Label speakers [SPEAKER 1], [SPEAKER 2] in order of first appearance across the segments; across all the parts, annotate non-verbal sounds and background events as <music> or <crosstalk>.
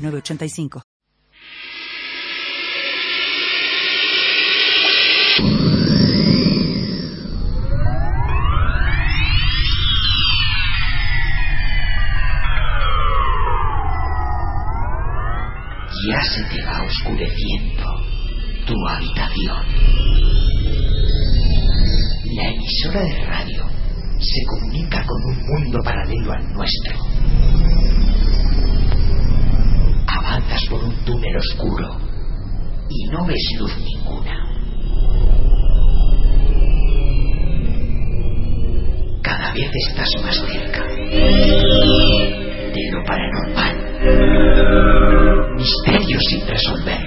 [SPEAKER 1] 906985.
[SPEAKER 2] Ya se te va oscureciendo tu habitación. La emisora de radio se comunica con un mundo paralelo al nuestro. Avanzas por un túnel oscuro y no ves luz ninguna. Cada vez estás más cerca de lo paranormal. Misterios sin resolver.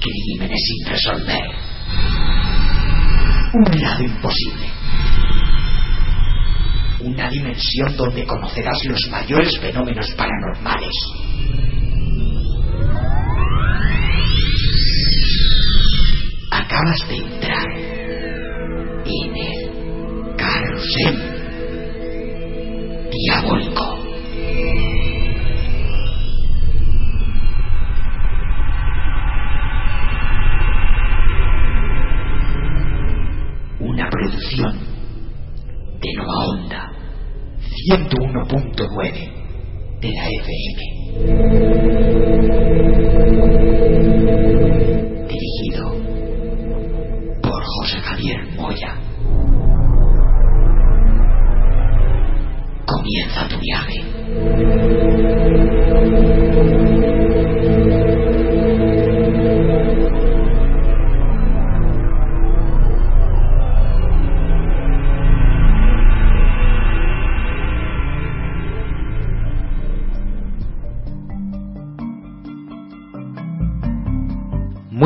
[SPEAKER 2] Crímenes sin resolver. Un lado imposible. Una dimensión donde conocerás los mayores fenómenos paranormales. Acabas de entrar en el carrusel diabólico. Una producción de Nova Onda 101.9 de la FM. Dirigido por José Javier Moya. Comienza tu viaje.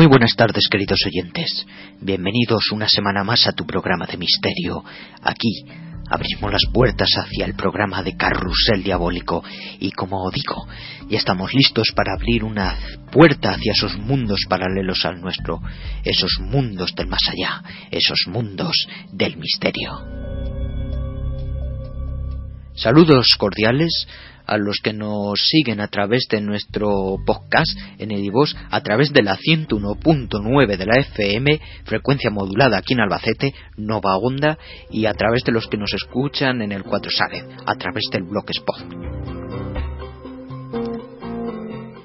[SPEAKER 3] Muy buenas tardes, queridos oyentes. Bienvenidos una semana más a tu programa de misterio. Aquí abrimos las puertas hacia el programa de Carrusel Diabólico y como digo, ya estamos listos para abrir una puerta hacia esos mundos paralelos al nuestro, esos mundos del más allá, esos mundos del misterio. Saludos cordiales a los que nos siguen a través de nuestro podcast en Edivos, a través de la 101.9 de la FM, frecuencia modulada aquí en Albacete, Nova Onda, y a través de los que nos escuchan en el 4 Sale, a través del Blogspot.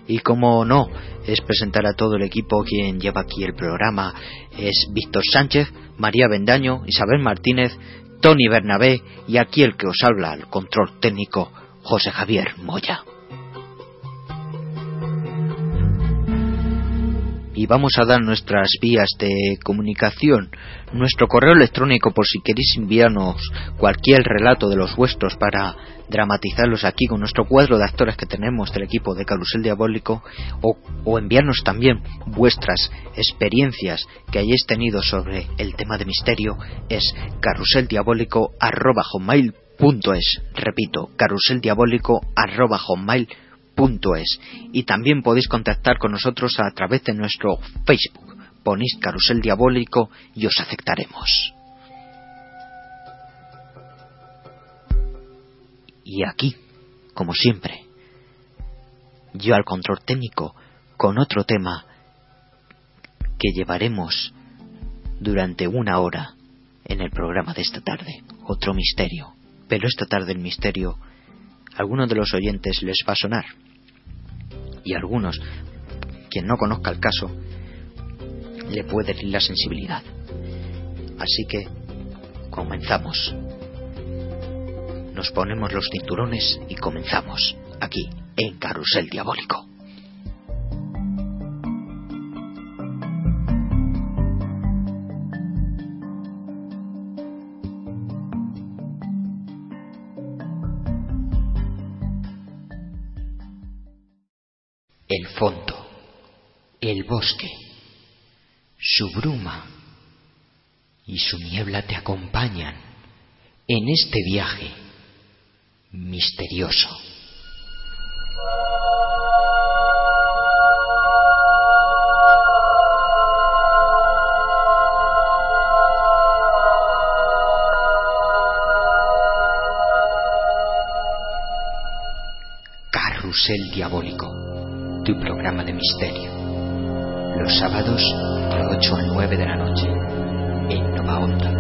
[SPEAKER 3] Y como no, es presentar a todo el equipo quien lleva aquí el programa. Es Víctor Sánchez, María Bendaño, Isabel Martínez, Tony Bernabé y aquí el que os habla, el control técnico, José Javier Moya. Y vamos a dar nuestras vías de comunicación, nuestro correo electrónico por si queréis enviarnos cualquier relato de los vuestros para dramatizarlos aquí con nuestro cuadro de actores que tenemos del equipo de Carusel Diabólico o, o enviarnos también vuestras experiencias que hayáis tenido sobre el tema de misterio es caruseldiabólico.com es repito caruseldiabólico arroba hotmail.es y también podéis contactar con nosotros a través de nuestro Facebook. Ponéis carusel diabólico y os aceptaremos. Y aquí como siempre yo al control técnico con otro tema que llevaremos durante una hora en el programa de esta tarde. Otro misterio pero esta tarde el misterio a algunos de los oyentes les va a sonar. Y a algunos quien no conozca el caso le puede herir la sensibilidad. Así que comenzamos. Nos ponemos los cinturones y comenzamos aquí en Carusel Diabólico
[SPEAKER 4] bosque, su bruma y su niebla te acompañan en este viaje misterioso. Carrusel Diabólico, tu programa de misterio. Los sábados de 8 a 9 de la noche, en Nova Onda.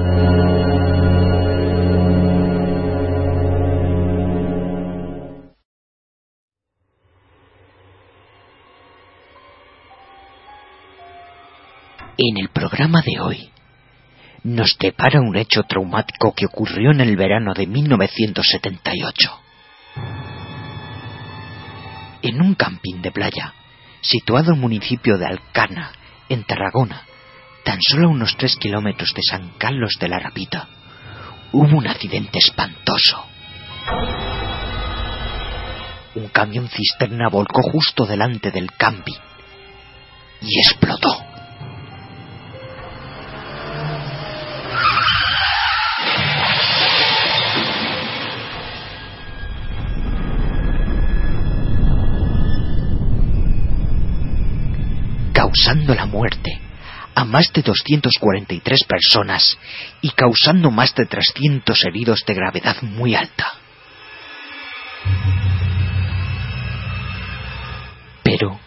[SPEAKER 4] En el programa de hoy nos depara un hecho traumático que ocurrió en el verano de 1978 en un camping de playa, situado en el municipio de Alcana, en Tarragona, tan solo a unos tres kilómetros de San Carlos de la Rapita, hubo un accidente espantoso. Un camión cisterna volcó justo delante del camping y explotó. Causando la muerte a más de 243 personas y causando más de 300 heridos de gravedad muy alta. Pero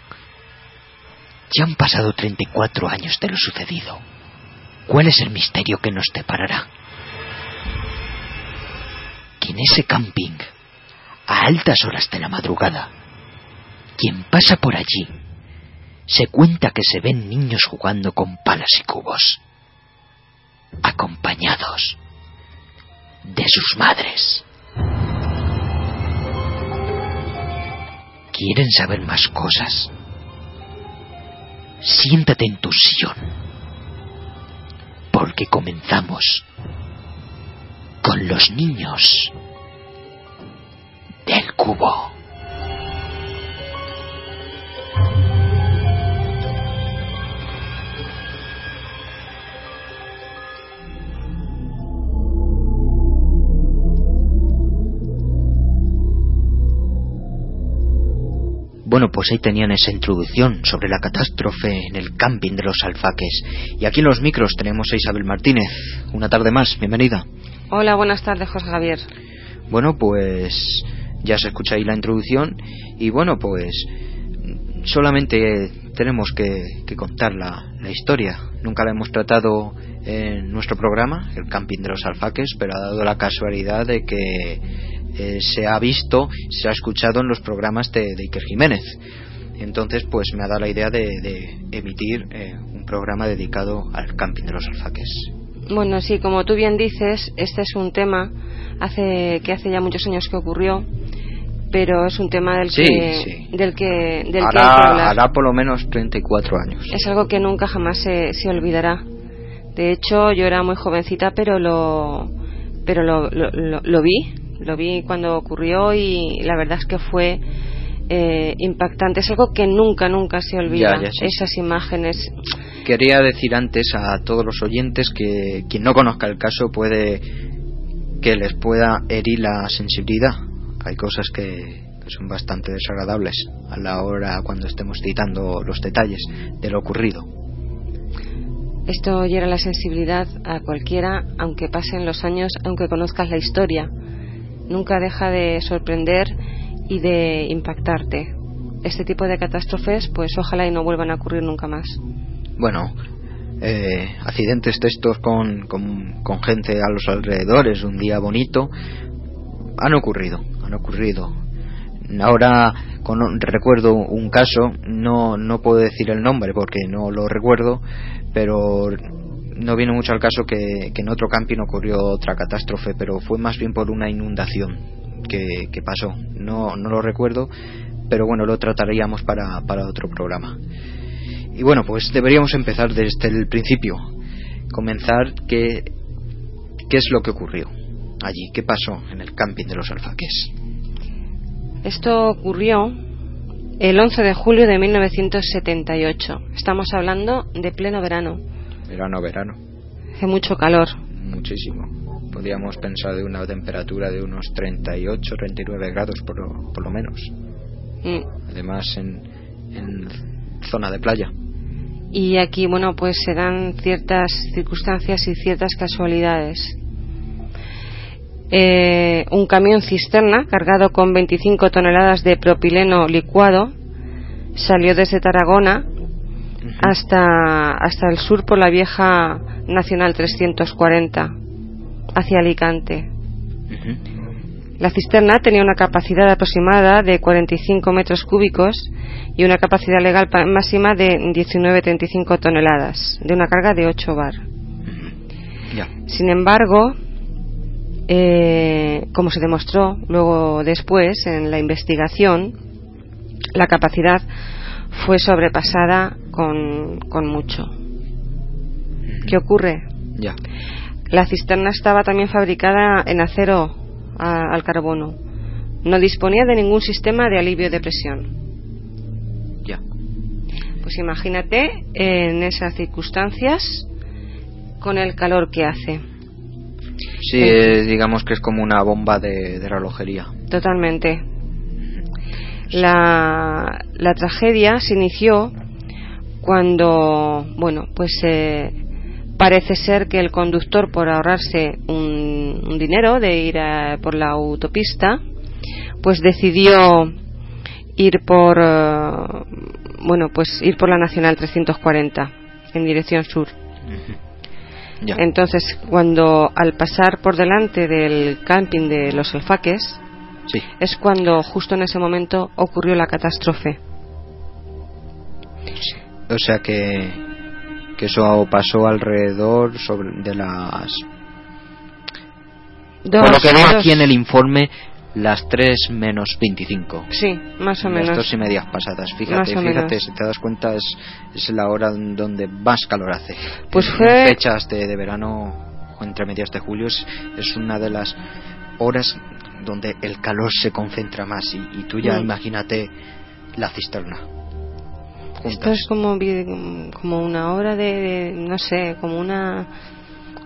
[SPEAKER 4] ya han pasado 34 años de lo sucedido. ¿Cuál es el misterio que nos deparará? Que en ese camping, a altas horas de la madrugada, quien pasa por allí se cuenta que se ven niños jugando con palas y cubos, acompañados de sus madres. ¿Quieren saber más cosas? Siéntate en tu sillón, porque comenzamos con los niños del cubo.
[SPEAKER 3] Bueno, pues ahí tenían esa introducción sobre la catástrofe en el camping de los alfaques. Y aquí en los micros tenemos a Isabel Martínez. Una tarde más, bienvenida.
[SPEAKER 5] Hola, buenas tardes, José Javier.
[SPEAKER 3] Bueno, pues ya se escucha ahí la introducción. Y bueno, pues solamente tenemos que, contar la, la historia. Nunca la hemos tratado en nuestro programa, el camping de los alfaques, pero ha dado la casualidad de que eh, se ha visto, se ha escuchado en los programas de, Iker Jiménez. Entonces, pues me ha dado la idea de, emitir eh, un programa dedicado al camping de los alfaques.
[SPEAKER 5] Bueno, sí, como tú bien dices, este es un tema hace, que hace ya muchos años que ocurrió, pero es un tema del que, del que, del
[SPEAKER 3] hará, por lo menos 34 años.
[SPEAKER 5] Es algo que nunca jamás se, se olvidará. De hecho, yo era muy jovencita, pero lo, pero lo, lo, lo vi lo vi cuando ocurrió y la verdad es que fue eh, impactante. Es algo que nunca, nunca se olvida. Esas imágenes.
[SPEAKER 3] Quería decir antes a todos los oyentes que quien no conozca el caso puede que les pueda herir la sensibilidad. Hay cosas que, son bastante desagradables a la hora cuando estemos citando los detalles de lo ocurrido.
[SPEAKER 5] Esto hiera la sensibilidad a cualquiera, aunque pasen los años, aunque conozcas la historia nunca deja de sorprender y de impactarte. Este tipo de catástrofes, pues ojalá y no vuelvan a ocurrir nunca más.
[SPEAKER 3] Bueno, eh, accidentes de estos con, con, gente a los alrededores, un día bonito, han ocurrido, han ocurrido. Ahora con, recuerdo un caso, no, no puedo decir el nombre porque no lo recuerdo, pero no viene mucho al caso que, en otro camping ocurrió otra catástrofe, pero fue más bien por una inundación que, pasó. No, no lo recuerdo, pero bueno, lo trataríamos para, para otro programa. Y bueno, pues deberíamos empezar desde el principio. Comenzar qué, qué es lo que ocurrió allí, qué pasó en el camping de los alfaques.
[SPEAKER 5] Esto ocurrió el 11 de julio de 1978. Estamos hablando de pleno verano.
[SPEAKER 3] Verano, verano.
[SPEAKER 5] Hace mucho calor.
[SPEAKER 3] Muchísimo. Podríamos pensar de una temperatura de unos 38, 39 grados por lo, por lo menos. Mm. Además en, en zona de playa.
[SPEAKER 5] Y aquí, bueno, pues se dan ciertas circunstancias y ciertas casualidades. Eh, un camión cisterna cargado con 25 toneladas de propileno licuado salió desde Tarragona hasta, hasta el sur por la vieja Nacional 340 hacia Alicante. La cisterna tenía una capacidad aproximada de 45 metros cúbicos y una capacidad legal máxima de 19,35 toneladas, de una carga de 8 bar. Sin embargo, eh, como se demostró luego después en la investigación, la capacidad fue sobrepasada con, mucho. ¿Qué ocurre?
[SPEAKER 3] Ya.
[SPEAKER 5] La cisterna estaba también fabricada en acero al carbono. No disponía de ningún sistema de alivio de presión.
[SPEAKER 3] Ya.
[SPEAKER 5] Pues imagínate en esas circunstancias con el calor que hace.
[SPEAKER 3] Sí, digamos que es como una bomba de, relojería.
[SPEAKER 5] Totalmente. La, la, tragedia se inició cuando, bueno, pues eh, parece ser que el conductor, por ahorrarse un, dinero de ir por la autopista, pues decidió ir por, eh, bueno, pues ir por la Nacional 340 en dirección sur. Entonces, cuando al pasar por delante del camping de los alfaques, es cuando justo en ese momento ocurrió la catástrofe.
[SPEAKER 3] O sea que, que eso pasó alrededor sobre de las
[SPEAKER 6] por lo que veo aquí en el informe las 3 menos 25.
[SPEAKER 5] Sí, más o menos.
[SPEAKER 3] Las dos y medias pasadas. Fíjate, fíjate, si te das cuenta, es, es la hora donde más calor hace.
[SPEAKER 5] Pues fue.
[SPEAKER 3] fechas de, verano, entre medias de julio, es, una de las horas donde el calor se concentra más. Y, tú ya mm. imagínate la cisterna.
[SPEAKER 5] Esto es como, como una hora de, no sé, como una.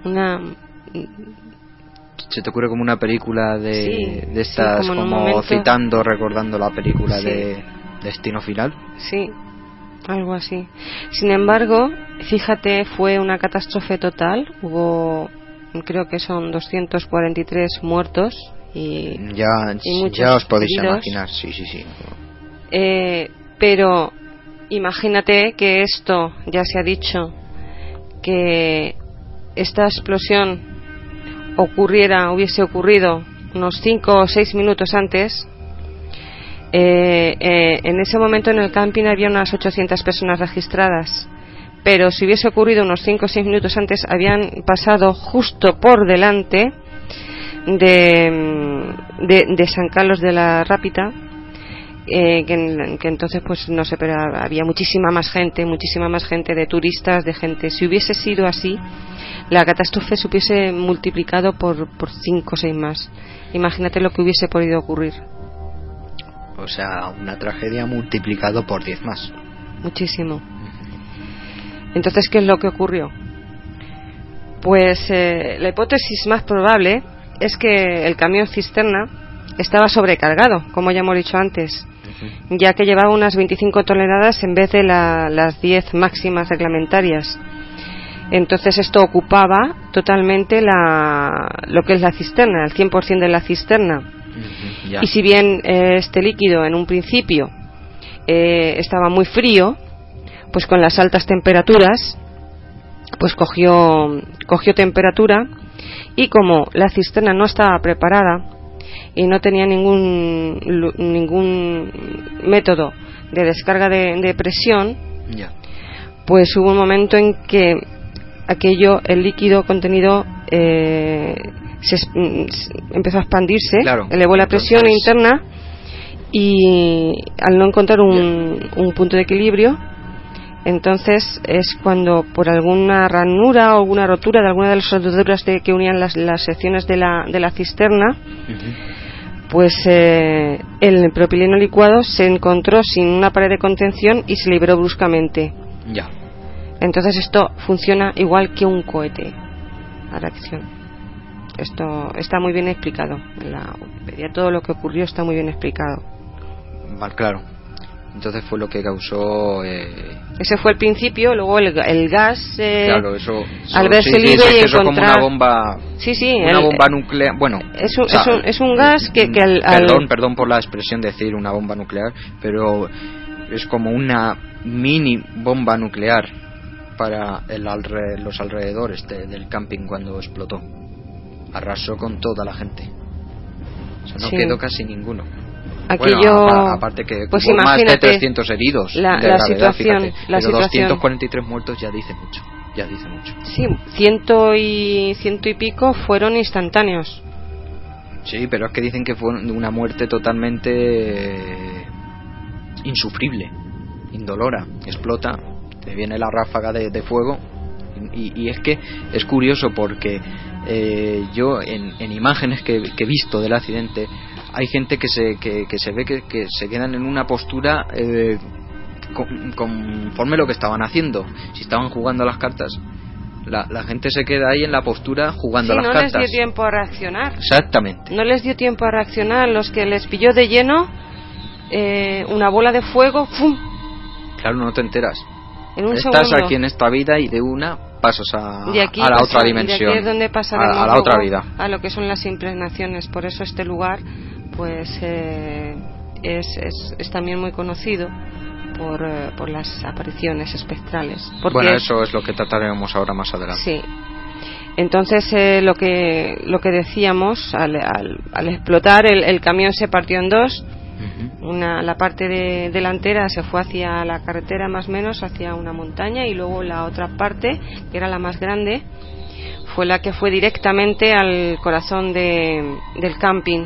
[SPEAKER 5] una
[SPEAKER 3] se te ocurre como una película de, de estas, como, citando, recordando la película de Destino Final.
[SPEAKER 5] Sí, algo así. Sin embargo, fíjate, fue una catástrofe total. Hubo, creo que son 243 muertos y,
[SPEAKER 3] ya, ya os podéis imaginar, sí, sí, sí.
[SPEAKER 5] Eh, pero imagínate que esto, ya se ha dicho, que esta explosión ocurriera, hubiese ocurrido unos 5 o 6 minutos antes, eh, eh, en ese momento en el camping había unas 800 personas registradas. Pero si hubiese ocurrido unos 5 o 6 minutos antes, habían pasado justo por delante de, de, San Carlos de la Rápita, eh, que, que, entonces pues no sé, pero había muchísima más gente, muchísima más gente de turistas, de gente. Si hubiese sido así, la catástrofe se hubiese multiplicado por, por cinco o seis más. Imagínate lo que hubiese podido ocurrir.
[SPEAKER 3] O sea, una tragedia multiplicado por diez más.
[SPEAKER 5] Muchísimo. Entonces, ¿qué es lo que ocurrió? Pues eh, la hipótesis más probable es que el camión cisterna estaba sobrecargado, como ya hemos dicho antes, ya que llevaba unas 25 toneladas en vez de las 10 máximas reglamentarias. Entonces esto ocupaba totalmente la, lo que es la cisterna, el 100% de la cisterna. Y si bien eh, este líquido en un principio eh, estaba muy frío, pues con las altas temperaturas, pues cogió, cogió temperatura y como la cisterna no estaba preparada y no tenía ningún, ningún método de descarga de, presión, pues hubo un momento en que aquello, el líquido contenido eh, se, mm, empezó a expandirse, elevó la presión interna y al no encontrar un, un, punto de equilibrio, entonces es cuando por alguna ranura o alguna rotura de alguna de las roturas de, que unían las, las secciones de la, de la cisterna, pues eh, el propileno licuado se encontró sin una pared de contención y se liberó bruscamente.
[SPEAKER 3] Ya.
[SPEAKER 5] Entonces esto funciona igual que un cohete. La reacción. Esto está muy bien explicado. En la Wikipedia todo lo que ocurrió está muy bien explicado.
[SPEAKER 3] Vale, claro. Entonces fue lo que causó. Eh...
[SPEAKER 5] Ese fue el principio, luego el, el gas.
[SPEAKER 3] Eh, claro, eso.
[SPEAKER 5] al verse libre y encontrar.
[SPEAKER 3] como una bomba.
[SPEAKER 5] Sí, sí.
[SPEAKER 3] Una bomba nuclear. Bueno.
[SPEAKER 5] Es un, es un, es un gas que, que al,
[SPEAKER 3] Perdón, perdón por la expresión de decir una bomba nuclear, pero es como una mini bomba nuclear para el alre, los alrededores de, del camping cuando explotó. Arrasó con toda la gente. O sea, no quedó casi ninguno.
[SPEAKER 5] Aquello,
[SPEAKER 3] aparte que pues hubo más de 300 heridos
[SPEAKER 5] la,
[SPEAKER 3] de la
[SPEAKER 5] situación,
[SPEAKER 3] fíjate,
[SPEAKER 5] la
[SPEAKER 3] pero
[SPEAKER 5] situación.
[SPEAKER 3] 243 muertos ya dice mucho ya dice mucho.
[SPEAKER 5] Sí ciento y ciento y pico fueron instantáneos.
[SPEAKER 3] Sí pero es que dicen que fue una muerte totalmente eh, insufrible indolora explota te viene la ráfaga de, de fuego. Y, y, es que es curioso porque eh, yo en, en imágenes que, que he visto del accidente hay gente que se, que, que se ve que, que, se quedan en una postura eh, con, conforme lo que estaban haciendo. Si estaban jugando las cartas, la, la gente se queda ahí en la postura jugando
[SPEAKER 5] sí,
[SPEAKER 3] las
[SPEAKER 5] no
[SPEAKER 3] cartas.
[SPEAKER 5] No les dio tiempo a reaccionar.
[SPEAKER 3] Exactamente.
[SPEAKER 5] No les dio tiempo a reaccionar. Los que les pilló de lleno eh, una bola de fuego, ¡fum!
[SPEAKER 3] Claro, no te enteras.
[SPEAKER 5] En un
[SPEAKER 3] Estás
[SPEAKER 5] segundo.
[SPEAKER 3] aquí en esta vida y de una pasas a,
[SPEAKER 5] de aquí
[SPEAKER 3] a la
[SPEAKER 5] pasa,
[SPEAKER 3] otra dimensión.
[SPEAKER 5] De aquí es donde pasaremos
[SPEAKER 3] a, a la otra vida.
[SPEAKER 5] A lo que son las impregnaciones. Por eso este lugar pues eh, es, es, es, también muy conocido por, eh, por las apariciones espectrales.
[SPEAKER 3] Bueno, eso es lo que trataremos ahora más adelante.
[SPEAKER 5] Sí. Entonces, eh, lo, que, lo que decíamos, al, al, al explotar, el, el, camión se partió en dos. Uh -huh. una, la parte de, delantera se fue hacia la carretera, más o menos, hacia una montaña, y luego la otra parte, que era la más grande, fue la que fue directamente al corazón de, del camping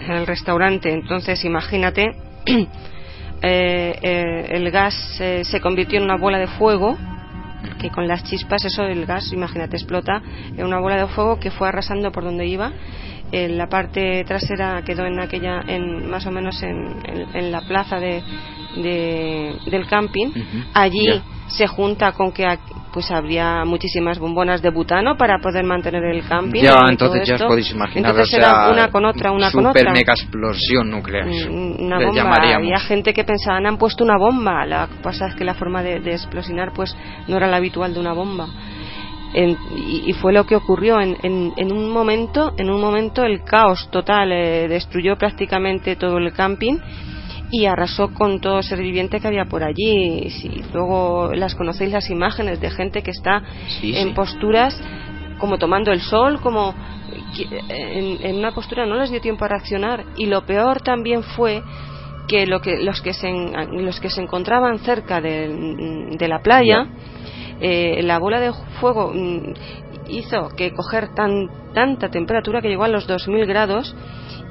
[SPEAKER 5] el restaurante. Entonces, imagínate, <clears throat> eh, eh, el gas eh, se convirtió en una bola de fuego que con las chispas, eso el gas, imagínate, explota en una bola de fuego que fue arrasando por donde iba. En la parte trasera quedó en aquella, en más o menos en, en, en la plaza de, de, del camping.
[SPEAKER 3] Uh -huh.
[SPEAKER 5] Allí
[SPEAKER 3] yeah.
[SPEAKER 5] se junta con que pues habría muchísimas bombonas de butano para poder mantener el camping.
[SPEAKER 3] Ya, entonces ya os podéis imaginar.
[SPEAKER 5] Entonces
[SPEAKER 3] o sea,
[SPEAKER 5] era una con otra, una
[SPEAKER 3] super
[SPEAKER 5] con otra.
[SPEAKER 3] mega explosión nuclear.
[SPEAKER 5] Una bomba. Había gente que pensaba, han puesto una bomba. La cosa es que la forma de, de explosionar pues no era la habitual de una bomba. En, y, y, fue lo que ocurrió en, en, en, un momento en un momento el caos total eh, destruyó prácticamente todo el camping y arrasó con todo ser viviente que había por allí. Si luego las conocéis las imágenes de gente que está
[SPEAKER 3] sí,
[SPEAKER 5] en
[SPEAKER 3] sí.
[SPEAKER 5] posturas como tomando el sol, como en, en, una postura no les dio tiempo a reaccionar y lo peor también fue que, lo que los que se los que se encontraban cerca de, de la playa eh, la bola de fuego mm, hizo que coger tan tanta temperatura que llegó a los 2000 grados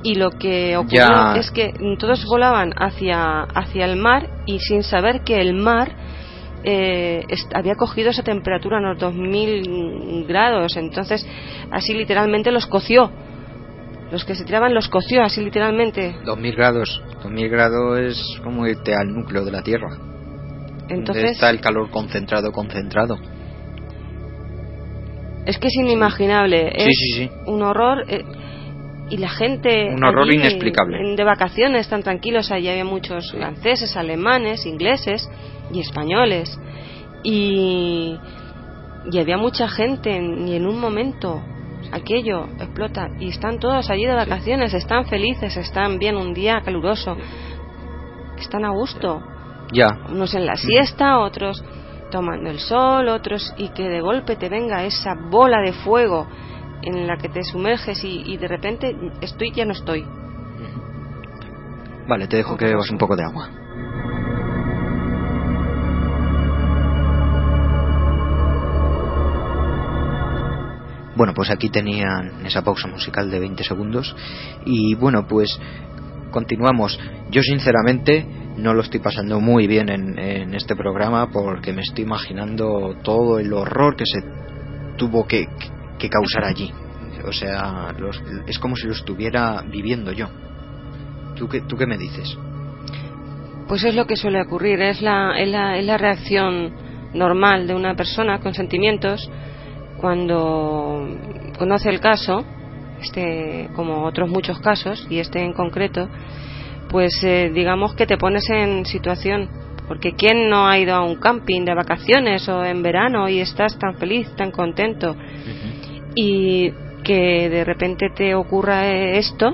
[SPEAKER 5] y lo que ocurrió
[SPEAKER 3] ya.
[SPEAKER 5] es que todos volaban hacia, hacia el mar y sin saber que el mar eh, había cogido esa temperatura en los 2000 grados, entonces así literalmente los coció. Los que se tiraban los coció así literalmente.
[SPEAKER 3] 2000 grados, 2000 grados es como irte al núcleo de la Tierra.
[SPEAKER 5] Entonces
[SPEAKER 3] Donde está el calor concentrado, concentrado.
[SPEAKER 5] Es que es inimaginable.
[SPEAKER 3] Sí,
[SPEAKER 5] es
[SPEAKER 3] sí, sí.
[SPEAKER 5] un horror. Eh, y la gente
[SPEAKER 3] un horror
[SPEAKER 5] allí,
[SPEAKER 3] inexplicable.
[SPEAKER 5] de vacaciones tan tranquilos allí había muchos franceses alemanes ingleses y españoles. Y y había mucha gente y en un momento aquello explota y están todos allí de vacaciones están felices están bien un día caluroso están a gusto.
[SPEAKER 3] Ya.
[SPEAKER 5] Unos en la siesta otros tomando el sol otros y que de golpe te venga esa bola de fuego en la que te sumerges y, y, de repente estoy ya no estoy.
[SPEAKER 3] Vale, te dejo que bebas un poco de agua. Bueno, pues aquí tenían esa pausa musical de 20 segundos y bueno, pues continuamos. Yo sinceramente no lo estoy pasando muy bien en, en este programa porque me estoy imaginando todo el horror que se tuvo que, que causar allí. o sea, es como si lo estuviera viviendo yo. ¿Tú qué, ¿Tú qué me dices?
[SPEAKER 5] Pues es lo que suele ocurrir, es la, es la, es la reacción normal de una persona con sentimientos cuando conoce el caso, este como otros muchos casos y este en concreto, pues eh, digamos que te pones en situación porque quién no ha ido a un camping de vacaciones o en verano y estás tan feliz, tan contento y que de repente te ocurra esto,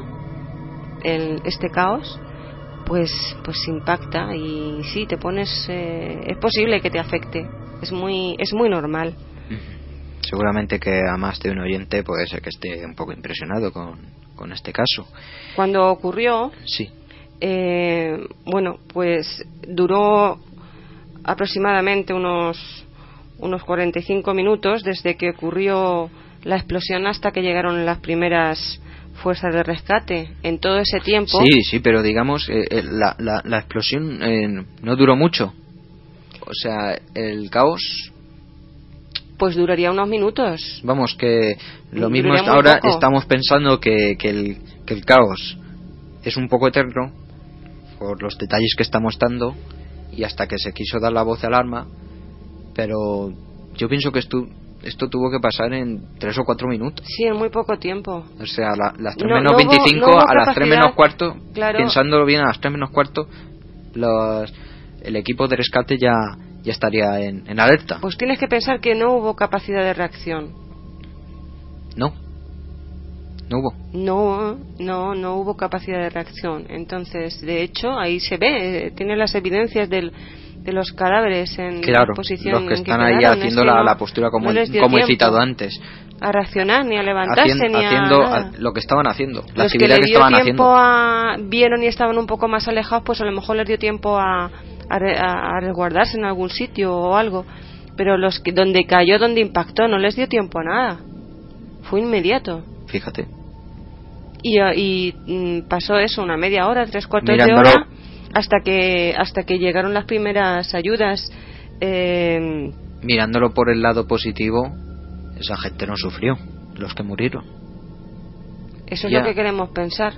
[SPEAKER 5] el, este caos, pues pues impacta y sí te pones eh, es posible que te afecte, es muy es muy normal.
[SPEAKER 3] Seguramente que a más de un oyente puede ser que esté un poco impresionado con, con este caso.
[SPEAKER 5] Cuando ocurrió,
[SPEAKER 3] sí
[SPEAKER 5] eh, bueno, pues duró aproximadamente unos, unos 45 minutos desde que ocurrió la explosión hasta que llegaron las primeras fuerzas de rescate. En todo ese tiempo.
[SPEAKER 3] Sí, sí, pero digamos, eh, eh, la, la, explosión no duró mucho. O sea, el caos.
[SPEAKER 5] Pues duraría unos minutos.
[SPEAKER 3] Vamos, que lo mismo ahora estamos pensando que, que, el, que el caos es un poco eterno por los detalles que estamos dando y hasta que se quiso dar la voz de alarma, pero yo pienso que esto, esto tuvo que pasar en tres o cuatro minutos.
[SPEAKER 5] Sí, en muy poco tiempo.
[SPEAKER 3] O sea, las 3 menos 25 a las 3 menos cuarto, pensándolo bien, a las 3 menos cuarto, los, el equipo de rescate ya, ya estaría en, en alerta.
[SPEAKER 5] Pues tienes que pensar que no hubo capacidad de reacción.
[SPEAKER 3] No. No hubo.
[SPEAKER 5] No, no, no hubo capacidad de reacción. Entonces, de hecho, ahí se ve, eh, tiene las evidencias del, de los cadáveres en
[SPEAKER 3] claro,
[SPEAKER 5] posición
[SPEAKER 3] los que están ahí haciendo la, postura como, como he citado antes.
[SPEAKER 5] a reaccionar ni a levantarse ni
[SPEAKER 3] haciendo
[SPEAKER 5] a
[SPEAKER 3] lo que estaban haciendo
[SPEAKER 5] la los que, dio tiempo A, vieron y estaban un poco más alejados pues a lo mejor les dio tiempo a, a, resguardarse en algún sitio o algo. Pero los que donde cayó donde impactó no les dio tiempo a nada. Fue inmediato.
[SPEAKER 3] Fíjate.
[SPEAKER 5] Y, y mm, pasó eso una media hora tres cuartos de hora hasta que hasta que llegaron las primeras ayudas eh,
[SPEAKER 3] mirándolo por el lado positivo esa gente no sufrió los que murieron.
[SPEAKER 5] eso es lo que queremos pensar.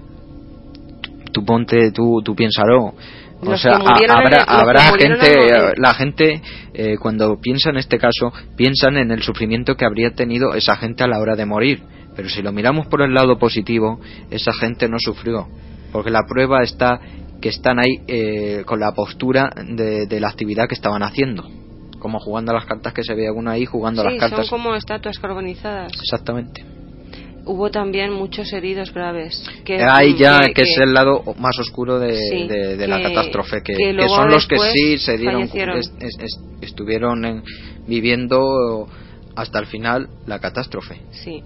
[SPEAKER 3] Tú ponte tú tú piénsalo. O sea, habrá, habrá gente, la gente eh, cuando piensa en este caso, piensan en el sufrimiento que habría tenido esa gente a la hora de morir. Pero si lo miramos por el lado positivo, esa gente no sufrió, porque la prueba está que están ahí eh, con la postura de, la actividad que estaban haciendo, como jugando a las cartas que se ve uno ahí jugando a las cartas.
[SPEAKER 5] Son como estatuas carbonizadas.
[SPEAKER 3] Exactamente.
[SPEAKER 5] Hubo también muchos heridos graves.
[SPEAKER 3] Que, ahí ya que, es el lado más oscuro de, la catástrofe, que, son los que sí se dieron, estuvieron viviendo hasta el final la catástrofe.
[SPEAKER 5] Sí.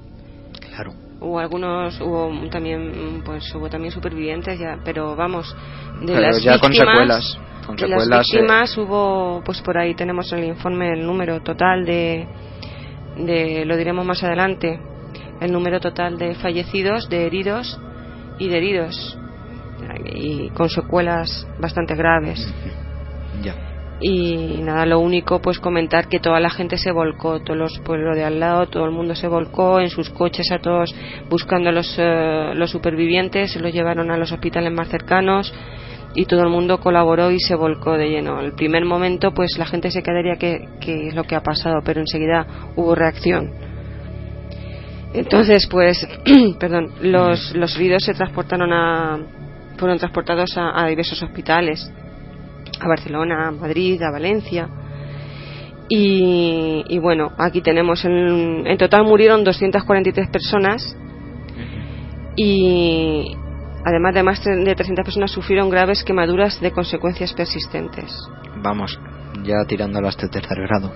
[SPEAKER 3] Claro.
[SPEAKER 5] Hubo algunos, hubo también, pues hubo también supervivientes ya, pero vamos, de las
[SPEAKER 3] ya
[SPEAKER 5] víctimas,
[SPEAKER 3] con
[SPEAKER 5] de las
[SPEAKER 3] eh.
[SPEAKER 5] víctimas hubo, pues por ahí tenemos el informe, el número total de, de, lo diremos más adelante, el número total de fallecidos, de heridos y de heridos, y con secuelas bastante graves.
[SPEAKER 3] Ya
[SPEAKER 5] y nada lo único pues comentar que toda la gente se volcó todos los pueblos de al lado todo el mundo se volcó en sus coches a todos buscando a los, eh, los supervivientes se los llevaron a los hospitales más cercanos y todo el mundo colaboró y se volcó de lleno. El primer momento pues la gente se quedaría que, que es lo que ha pasado pero enseguida hubo reacción. Entonces pues <clears throat> perdón los, los heridos se transportaron a fueron transportados a diversos hospitales a Barcelona, a Madrid, a Valencia. Y, bueno, aquí tenemos, en, en, total murieron 243 personas y además de más de 300 personas sufrieron graves quemaduras de consecuencias persistentes.
[SPEAKER 3] Vamos, ya tirándolo hasta el tercer grado.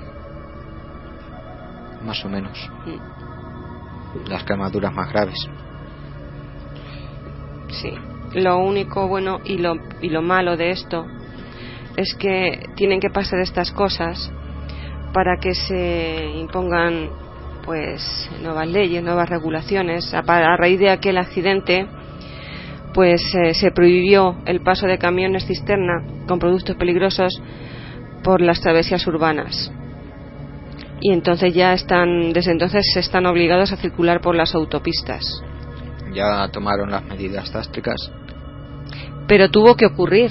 [SPEAKER 3] Más o menos. Mm. Las quemaduras más graves.
[SPEAKER 5] Sí. Lo único bueno y lo, y lo malo de esto es que tienen que pasar estas cosas para que se impongan pues nuevas leyes, nuevas regulaciones. A, raíz de aquel accidente, pues eh, se prohibió el paso de camiones cisterna con productos peligrosos por las travesías urbanas. y entonces ya están, desde entonces se están obligados a circular por las autopistas.
[SPEAKER 3] Ya tomaron las medidas drásticas.
[SPEAKER 5] Pero tuvo que ocurrir.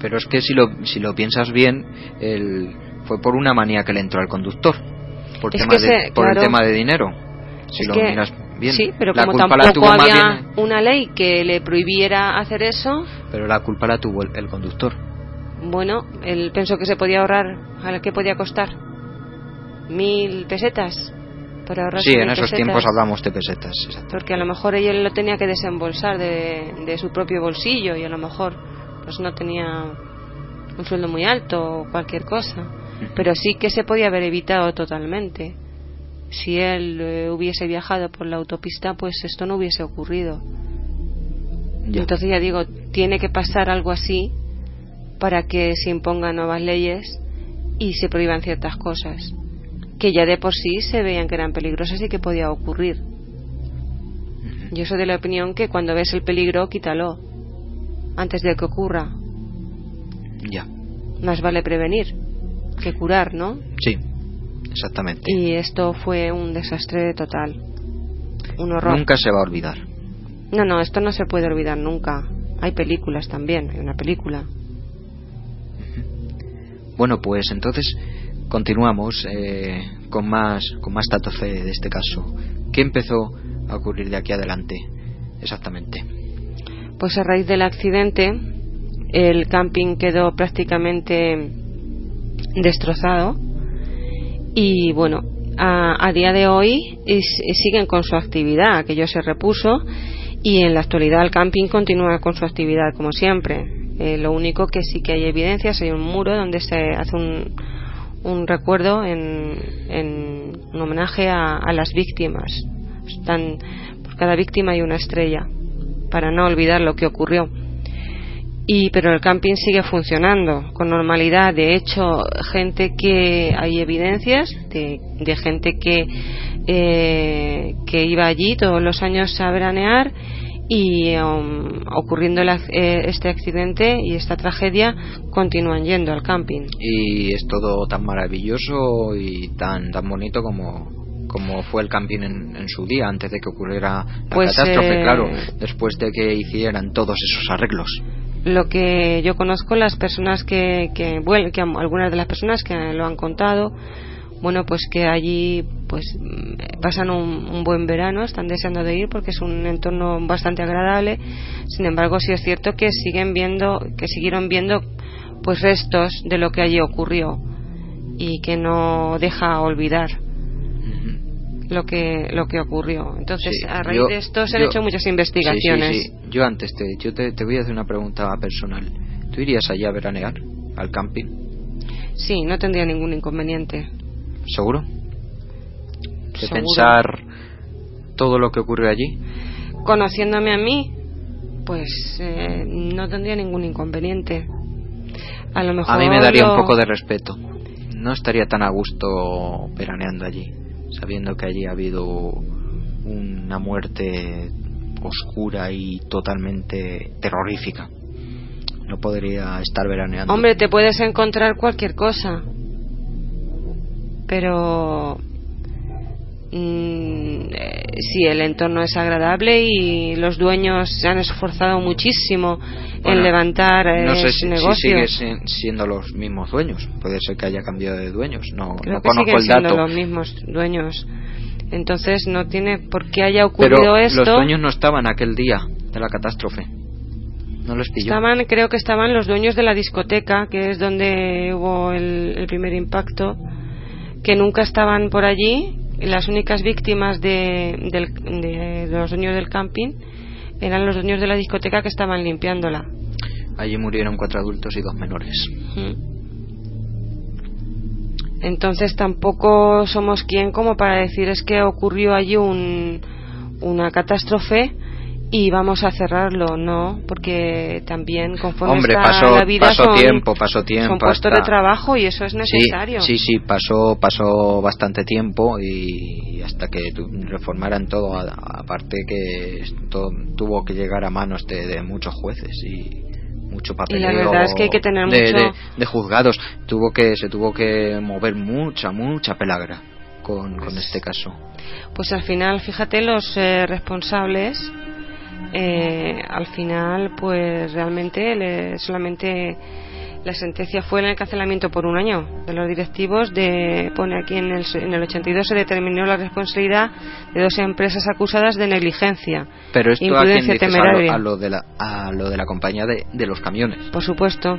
[SPEAKER 3] Pero es que si lo, si lo piensas bien, el, fue por una manía que le entró al conductor. Por, tema de, por el tema de dinero. Si lo miras bien.
[SPEAKER 5] Sí, pero como tampoco había una ley que le prohibiera hacer eso.
[SPEAKER 3] Pero la culpa la tuvo el, el conductor.
[SPEAKER 5] Bueno, él pensó que se podía ahorrar. ¿A la que podía costar? mil pesetas para ahorrar
[SPEAKER 3] sí en esos tiempos hablamos de pesetas
[SPEAKER 5] porque a lo mejor ella lo tenía que desembolsar de, de, su propio bolsillo y a lo mejor pues no tenía un sueldo muy alto o cualquier cosa. Pero sí que se podía haber evitado totalmente. Si él eh, hubiese viajado por la autopista pues esto no hubiese ocurrido. Entonces ya digo tiene que pasar algo así para que se impongan nuevas leyes y se prohíban ciertas cosas que ya de por sí se veían que eran peligrosas y que podía ocurrir. Yo soy de la opinión que cuando ves el peligro, quítalo antes de que ocurra.
[SPEAKER 3] Ya.
[SPEAKER 5] Más vale prevenir que curar, ¿no?
[SPEAKER 3] Sí, exactamente.
[SPEAKER 5] Y esto fue un desastre total. Un horror.
[SPEAKER 3] Nunca se va a olvidar.
[SPEAKER 5] No, no, esto no se puede olvidar nunca. Hay películas también, hay una película.
[SPEAKER 3] Bueno, pues entonces continuamos eh, con más con más datos de este caso. ¿Qué empezó a ocurrir de aquí adelante exactamente?
[SPEAKER 5] Pues a raíz del accidente el camping quedó prácticamente destrozado y bueno a, a día de hoy siguen con su actividad aquello se repuso y en la actualidad el camping continúa con su actividad como siempre eh, lo único que sí que hay evidencias hay un muro donde se hace un, un recuerdo en, en un homenaje a, las víctimas. Están, cada víctima hay una estrella, para no olvidar lo que ocurrió. Y, pero el camping sigue funcionando con normalidad. De hecho, gente que hay evidencias de, de gente que, eh, que iba allí todos los años a veranear y um, ocurriendo eh, este accidente y esta tragedia continúan yendo al camping.
[SPEAKER 3] Y es todo tan maravilloso y tan tan bonito como como fue el camping en, su día antes de que ocurriera la
[SPEAKER 5] pues,
[SPEAKER 3] catástrofe, eh, claro, después de que hicieran todos esos arreglos.
[SPEAKER 5] Lo que yo conozco, las personas que, que, bueno, que algunas de las personas que lo han contado, bueno, pues que allí pues mm, pasan un, buen verano, están deseando de ir porque es un entorno bastante agradable. Sin embargo, sí es cierto que siguen viendo, que siguieron viendo pues restos de lo que allí ocurrió y que no deja olvidar lo que lo que ocurrió. Entonces, a raíz de esto se han hecho muchas investigaciones.
[SPEAKER 3] Sí, yo antes te, yo te, te voy a hacer una pregunta personal. ¿Tú irías allá a veranear al camping?
[SPEAKER 5] Sí, no tendría ningún inconveniente.
[SPEAKER 3] ¿Seguro? De pensar todo lo que ocurre allí.
[SPEAKER 5] Conociéndome a mí, pues eh, no tendría ningún inconveniente. A lo mejor.
[SPEAKER 3] A mí me daría un poco de respeto. No estaría tan a gusto veraneando allí, sabiendo que allí ha habido una muerte oscura y totalmente terrorífica. No podría estar veraneando.
[SPEAKER 5] Hombre, te puedes encontrar cualquier cosa pero mm, eh, si el entorno es agradable y los dueños se han esforzado muchísimo en levantar
[SPEAKER 3] no
[SPEAKER 5] sé
[SPEAKER 3] si,
[SPEAKER 5] negocios.
[SPEAKER 3] siguen siendo los mismos dueños puede ser que haya cambiado de dueños no,
[SPEAKER 5] Creo
[SPEAKER 3] que
[SPEAKER 5] siguen
[SPEAKER 3] siendo
[SPEAKER 5] los mismos dueños entonces no tiene por qué haya ocurrido esto
[SPEAKER 3] los dueños no estaban aquel día de la catástrofe no los pilló.
[SPEAKER 5] Estaban, creo que estaban los dueños de la discoteca, que es donde hubo el primer impacto, que nunca estaban por allí. Las únicas víctimas de, los dueños del camping eran los dueños de la discoteca que estaban limpiándola.
[SPEAKER 3] Allí murieron cuatro adultos y dos menores.
[SPEAKER 5] Entonces tampoco somos quien como para decir es que ocurrió allí un, una catástrofe y vamos a cerrarlo, no, porque también conforme
[SPEAKER 3] Hombre,
[SPEAKER 5] está
[SPEAKER 3] pasó,
[SPEAKER 5] la vida
[SPEAKER 3] pasó
[SPEAKER 5] son,
[SPEAKER 3] tiempo, pasó tiempo,
[SPEAKER 5] son puestos de trabajo y eso es necesario.
[SPEAKER 3] Sí, sí, pasó, pasó bastante tiempo y hasta que reformaran todo, aparte que esto tuvo que llegar a manos de, muchos jueces y mucho papeleo
[SPEAKER 5] y la verdad es que hay que tener
[SPEAKER 3] de,
[SPEAKER 5] mucho...
[SPEAKER 3] de, juzgados. Tuvo que se tuvo que mover mucha mucha pelagra con, con
[SPEAKER 5] Pues
[SPEAKER 3] este caso.
[SPEAKER 5] Pues al final, fíjate, los eh, responsables, eh, al final, pues realmente le- solamente la sentencia fue el encarcelamiento por un año de los directivos. De, pone aquí en el, en el 82 se determinó la responsabilidad de dos empresas acusadas de negligencia.
[SPEAKER 3] pero esto a
[SPEAKER 5] imprudencia
[SPEAKER 3] dices? a, lo,
[SPEAKER 5] temeraria.
[SPEAKER 3] a lo de la a lo de la compañía de, de los camiones
[SPEAKER 5] por supuesto,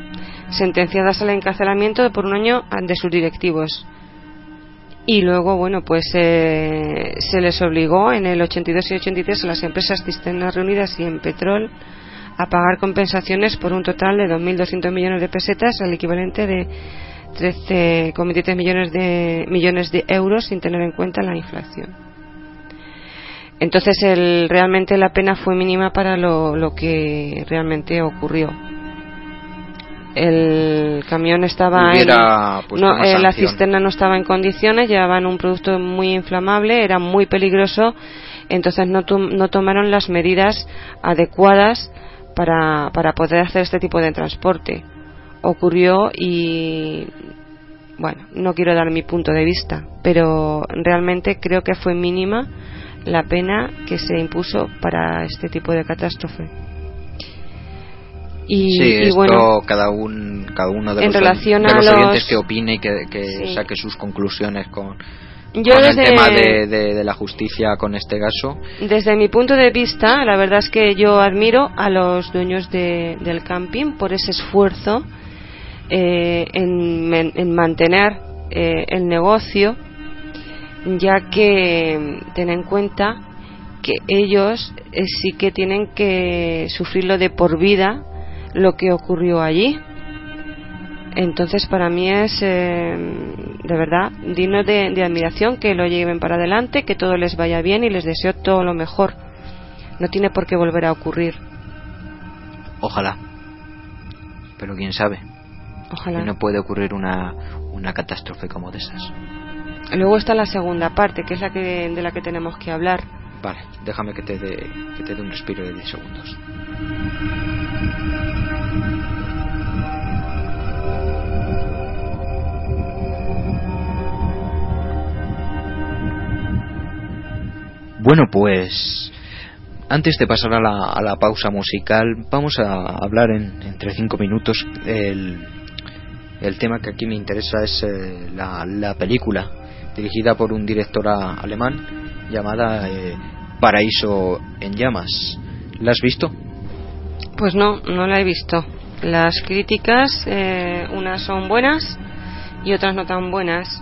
[SPEAKER 5] sentenciadas al encarcelamiento por un año de sus directivos. Y luego, bueno, pues eh, se les obligó en el 82 y 83 a las empresas cisternas reunidas y en Petrol a pagar compensaciones por un total de 2.200 millones de pesetas, al equivalente de 13,23 millones de millones de euros, sin tener en cuenta la inflación. Entonces, el, realmente la pena fue mínima para lo, lo que realmente ocurrió. El camión estaba
[SPEAKER 3] Hubiera
[SPEAKER 5] en, no,
[SPEAKER 3] más
[SPEAKER 5] eh, la cisterna no estaba en condiciones, llevaban un producto muy inflamable, era muy peligroso, entonces no, no tomaron las medidas adecuadas para, para poder hacer este tipo de transporte. Ocurrió y bueno, no quiero dar mi punto de vista, pero realmente creo que fue mínima la pena que se impuso para este tipo de catástrofe. Y,
[SPEAKER 3] sí,
[SPEAKER 5] y
[SPEAKER 3] esto
[SPEAKER 5] bueno,
[SPEAKER 3] cada, un, cada uno de
[SPEAKER 5] en
[SPEAKER 3] los,
[SPEAKER 5] relación
[SPEAKER 3] de
[SPEAKER 5] a
[SPEAKER 3] los
[SPEAKER 5] los-
[SPEAKER 3] oyentes que opine y que, que
[SPEAKER 5] Sí.
[SPEAKER 3] saque sus conclusiones con,
[SPEAKER 5] yo
[SPEAKER 3] con
[SPEAKER 5] desde,
[SPEAKER 3] el tema de, de- de la justicia con este caso.
[SPEAKER 5] desde mi punto de vista, la verdad es que yo admiro a los dueños de- del camping por ese esfuerzo eh, en, en mantener eh, el negocio, ya que ten en cuenta que ellos eh, sí que tienen que sufrirlo de por vida lo que ocurrió allí. Entonces, para mí es eh, de verdad digno de, de admiración que lo lleven para adelante, que todo les vaya bien y les deseo todo lo mejor. No tiene por qué volver a ocurrir.
[SPEAKER 3] Ojalá. Pero quién sabe.
[SPEAKER 5] Ojalá.
[SPEAKER 3] Y no puede ocurrir una, una catástrofe como de esas.
[SPEAKER 5] Luego está la segunda parte, que es la que de la que tenemos que hablar.
[SPEAKER 3] Vale, déjame que te dé que te dé un respiro de 10 segundos. Bueno, pues antes de pasar a la, a la pausa musical, vamos a hablar en, entre cinco minutos. El, el tema que aquí me interesa es eh, la, la película dirigida por un director alemán llamada eh, Paraíso en llamas. ¿La has visto?
[SPEAKER 5] Pues no, no la he visto. Las críticas, eh, unas son buenas y otras no tan buenas,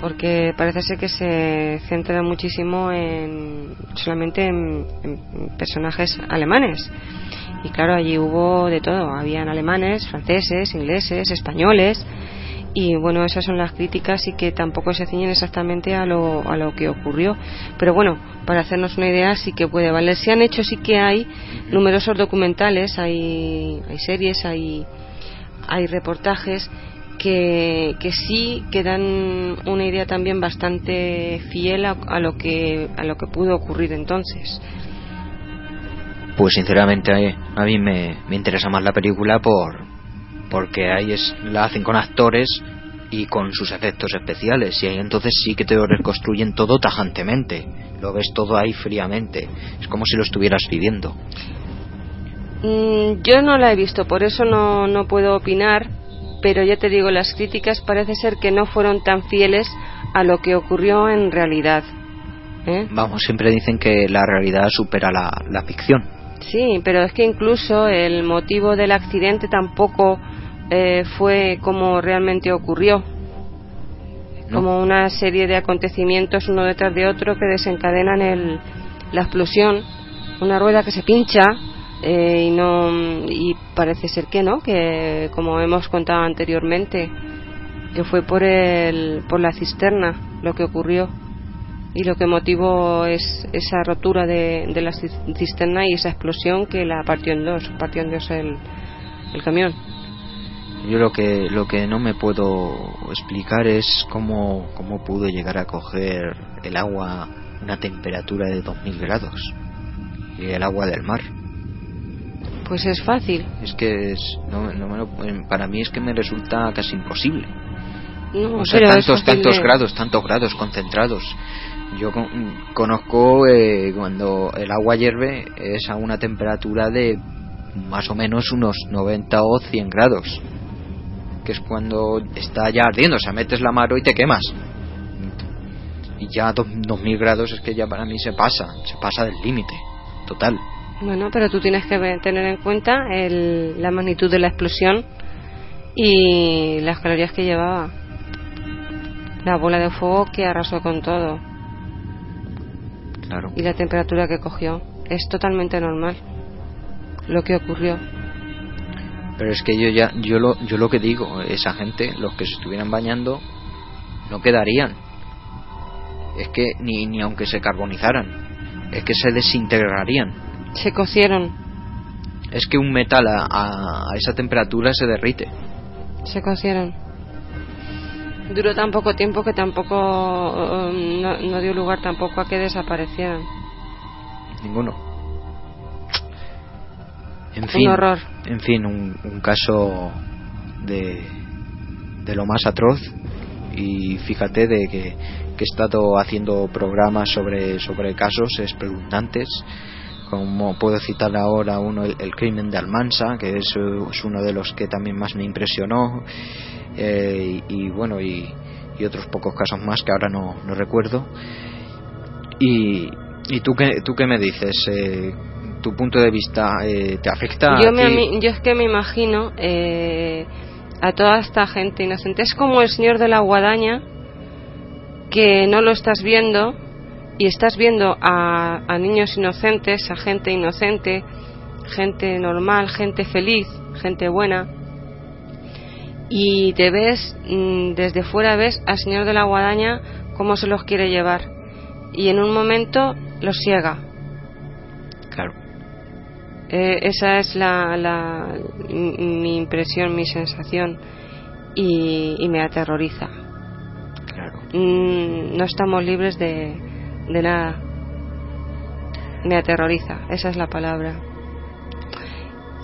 [SPEAKER 5] porque parece ser que se centra muchísimo en solamente en, en personajes alemanes. Y claro, allí hubo de todo. Habían alemanes, franceses, ingleses, españoles. Y bueno, esas son las críticas y que tampoco se ciñen exactamente a lo, a lo que ocurrió. Pero bueno, para hacernos una idea sí que puede valer. Se han hecho, sí que hay numerosos documentales, hay, hay series, hay, hay reportajes que, que sí que dan una idea también bastante fiel a, a lo que a lo que pudo ocurrir entonces.
[SPEAKER 3] Pues sinceramente a, a mí me, me interesa más la película por porque ahí es, la hacen con actores y con sus efectos especiales y ahí entonces sí que te lo reconstruyen todo tajantemente lo ves todo ahí fríamente es como si lo estuvieras viviendo
[SPEAKER 5] Mm, yo no la he visto, por eso no, no puedo opinar, pero ya te digo, las críticas parece ser que no fueron tan fieles a lo que ocurrió en realidad. ¿eh?
[SPEAKER 3] vamos siempre dicen que la realidad supera la, la ficción
[SPEAKER 5] Sí, pero es que incluso el motivo del accidente tampoco eh, fue como realmente ocurrió.
[SPEAKER 3] ¿no?
[SPEAKER 5] Como una serie de acontecimientos uno detrás de otro que desencadenan el, la explosión. Una rueda que se pincha eh, y no y parece ser que no, que como hemos contado anteriormente, que fue por el por la cisterna lo que ocurrió y lo que motivó es esa rotura de, de la cis- cisterna y esa explosión que la partió en dos, partió en dos el, el camión.
[SPEAKER 3] Yo lo que lo que no me puedo explicar es cómo, cómo pudo llegar a coger el agua una temperatura de 2000 grados y el agua del mar.
[SPEAKER 5] Pues es fácil.
[SPEAKER 3] Es que es, no, no para mí es que me resulta casi imposible.
[SPEAKER 5] No,
[SPEAKER 3] o sea, tantos, tantos grados, tantos grados concentrados. Yo conozco eh, cuando el agua hierve es a una temperatura de más o menos unos 90 o 100 grados, que es cuando está ya ardiendo, o sea, metes la mano y te quemas. Y ya 2000 grados es que ya para mí se pasa, se pasa del límite, total.
[SPEAKER 5] Bueno, pero tú tienes que tener en cuenta el, la magnitud de la explosión y las calorías que llevaba. La bola de fuego que arrasó con todo.
[SPEAKER 3] Claro.
[SPEAKER 5] Y la temperatura que cogió. Es totalmente normal lo que ocurrió.
[SPEAKER 3] Pero es que yo ya, yo lo, yo lo que digo, esa gente, los que se estuvieran bañando, no quedarían. Es que ni, ni aunque se carbonizaran, es que se desintegrarían.
[SPEAKER 5] Se cocieron.
[SPEAKER 3] Es que un metal a, a, esa temperatura se derrite.
[SPEAKER 5] Se cocieron. Duró tan poco tiempo que tampoco um, no, dio lugar tampoco a que desaparecieran.
[SPEAKER 3] Ninguno. En fin,
[SPEAKER 5] un horror.
[SPEAKER 3] En fin, un, un caso de, de lo más atroz y fíjate de que, que he estado haciendo programas sobre, sobre casos espeluznantes como puedo citar ahora uno el, crimen de Almansa que es, uno de los que también más me impresionó eh, y, bueno y, otros pocos casos más que ahora no, no recuerdo. Y, y tú qué tú qué me dices eh, tu punto de vista eh, te afecta
[SPEAKER 5] yo, yo es que me imagino a toda esta gente inocente. Es como el señor de la guadaña que no lo estás viendo y estás viendo a, niños inocentes, a gente inocente, gente normal, gente feliz, gente buena, y te ves mm, desde fuera, ves al Señor de la Guadaña cómo se los quiere llevar, y en un momento los ciega.
[SPEAKER 3] Claro.
[SPEAKER 5] Eh, esa es la, la, mi impresión, mi sensación, y, y me aterroriza.
[SPEAKER 3] Claro.
[SPEAKER 5] Mm, no estamos libres de, de nada. Me aterroriza, esa es la palabra.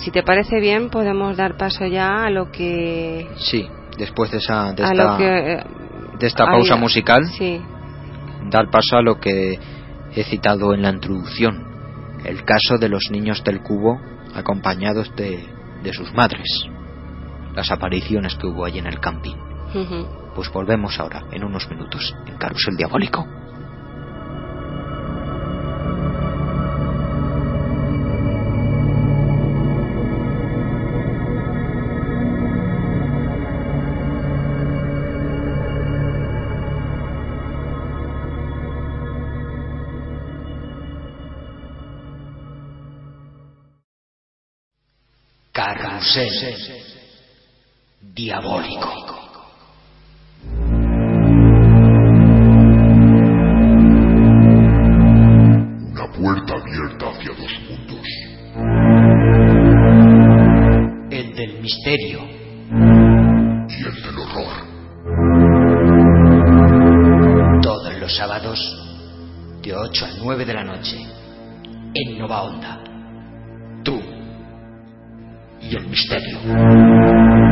[SPEAKER 5] Si te parece bien, podemos dar paso ya a lo que.
[SPEAKER 3] Sí, después de esa. De esta, eh, de esta pausa musical.
[SPEAKER 5] Sí.
[SPEAKER 3] Dar paso a lo que he citado en la introducción: el caso de los niños del cubo acompañados de, de sus madres. Las apariciones que hubo allí en el camping. Pues volvemos ahora, en unos minutos, en Carusel Diabólico. Diabólico.
[SPEAKER 7] Una puerta abierta hacia dos mundos.
[SPEAKER 2] El del misterio.
[SPEAKER 7] Y el del horror.
[SPEAKER 2] Todos los sábados, de 8 a 9 de la noche, en Nova Onda. Y el misterio.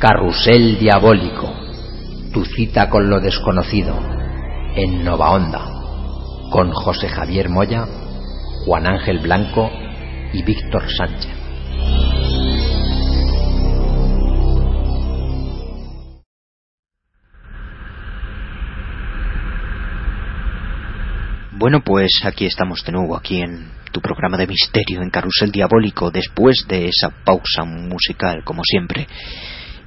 [SPEAKER 8] Carrusel Diabólico, tu cita con lo desconocido, en Nova Onda, con José Javier Moya, Juan Ángel Blanco y Víctor Sánchez.
[SPEAKER 6] Bueno, pues aquí estamos de nuevo, aquí en tu programa de misterio, en Carrusel Diabólico, después de esa pausa musical, como siempre.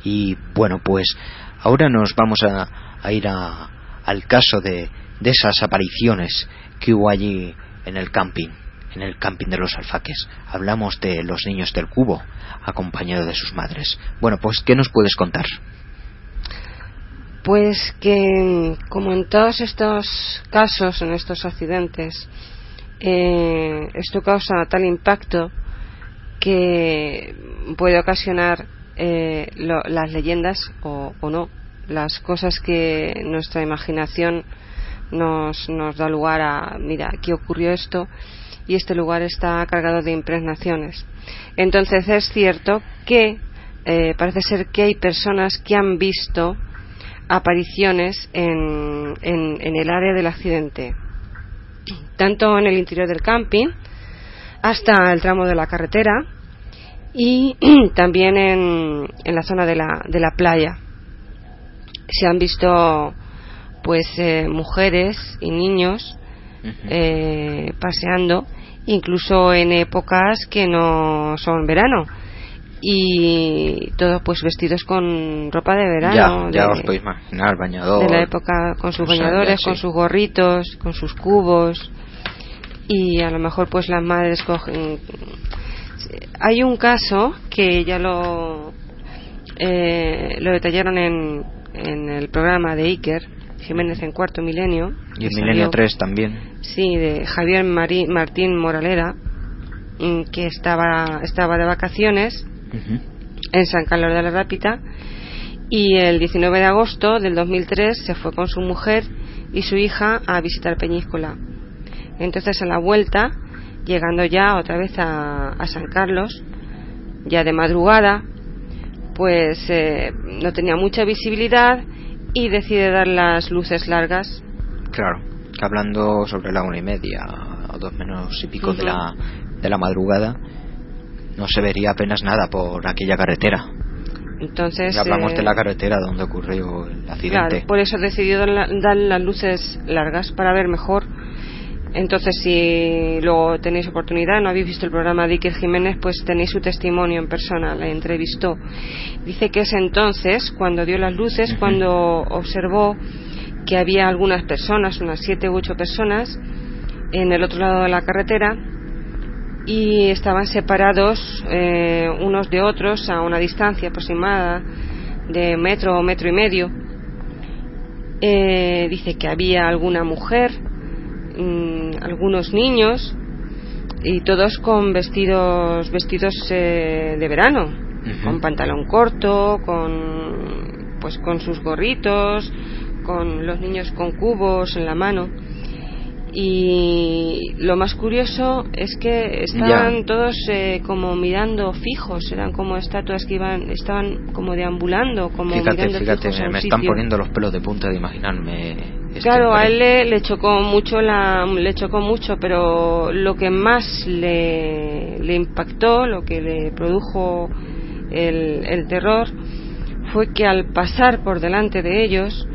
[SPEAKER 6] Y bueno, pues ahora nos vamos a, ir al caso de, de esas apariciones que hubo allí en el camping, en el camping de los alfaques. Hablamos de los niños del cubo, acompañados de sus madres. Bueno, pues, ¿qué nos puedes contar?
[SPEAKER 5] Pues que, como en todos estos casos, en estos accidentes, eh, esto causa tal impacto que puede ocasionar eh, las leyendas o, no, las cosas que nuestra imaginación nos, nos da lugar a, mira, aquí ocurrió esto y este lugar está cargado de impregnaciones. Entonces es cierto que eh, parece ser que hay personas que han visto apariciones en, en, el área del accidente, tanto en el interior del camping hasta el tramo de la carretera y <clears throat> también en, en la zona de la, de la playa. Se han visto pues eh, mujeres y niños eh, paseando incluso en épocas que no son verano. Y todos pues vestidos con ropa de verano
[SPEAKER 3] ya, os podéis imaginar bañador
[SPEAKER 5] de la época con sus bañadores con sus gorritos con sus cubos. Y a lo mejor pues las madres cogen hay un caso que ya lo eh, lo detallaron en, en el programa de Iker Jiménez en Cuarto Milenio.
[SPEAKER 3] Y en Milenio 3 también.
[SPEAKER 5] Sí, de Javier Martín Moralera, que estaba, estaba de vacaciones en San Carlos de la Rápita y el 19 de agosto del 2003 se fue con su mujer y su hija a visitar Peñíscola. Entonces a la vuelta, llegando ya otra vez a, San Carlos, ya de madrugada, pues eh, no tenía mucha visibilidad y decide dar las luces largas.
[SPEAKER 3] Claro, hablando sobre la una y media o dos menos y pico de, la, de la madrugada, no se vería apenas nada por aquella carretera.
[SPEAKER 5] Entonces,
[SPEAKER 3] hablamos de la eh, carretera donde ocurrió el accidente.
[SPEAKER 5] Claro, por eso decidió dar las luces largas para ver mejor entonces, si luego tenéis oportunidad, no habéis visto el programa de Iker Jiménez, pues tenéis su testimonio en persona, la entrevistó. Dice que es entonces, cuando dio las luces, cuando observó que había algunas personas, unas siete u ocho personas, en el otro lado de la carretera y estaban separados eh, unos de otros a una distancia aproximada de metro o metro y medio. Eh, dice que había alguna mujer Mm, algunos niños y todos con vestidos vestidos eh, de verano. Con pantalón corto con pues con sus gorritos con los niños con cubos en la mano y lo más curioso es que estaban todos eh, como mirando fijos eran como estatuas que iban estaban como deambulando como
[SPEAKER 3] fíjate fíjate me, están poniendo los pelos de punta de imaginarme
[SPEAKER 5] este, claro, a él le, chocó mucho la, le chocó mucho, pero lo que más le, le impactó, lo que le produjo el, el, terror, fue que al pasar por delante de ellos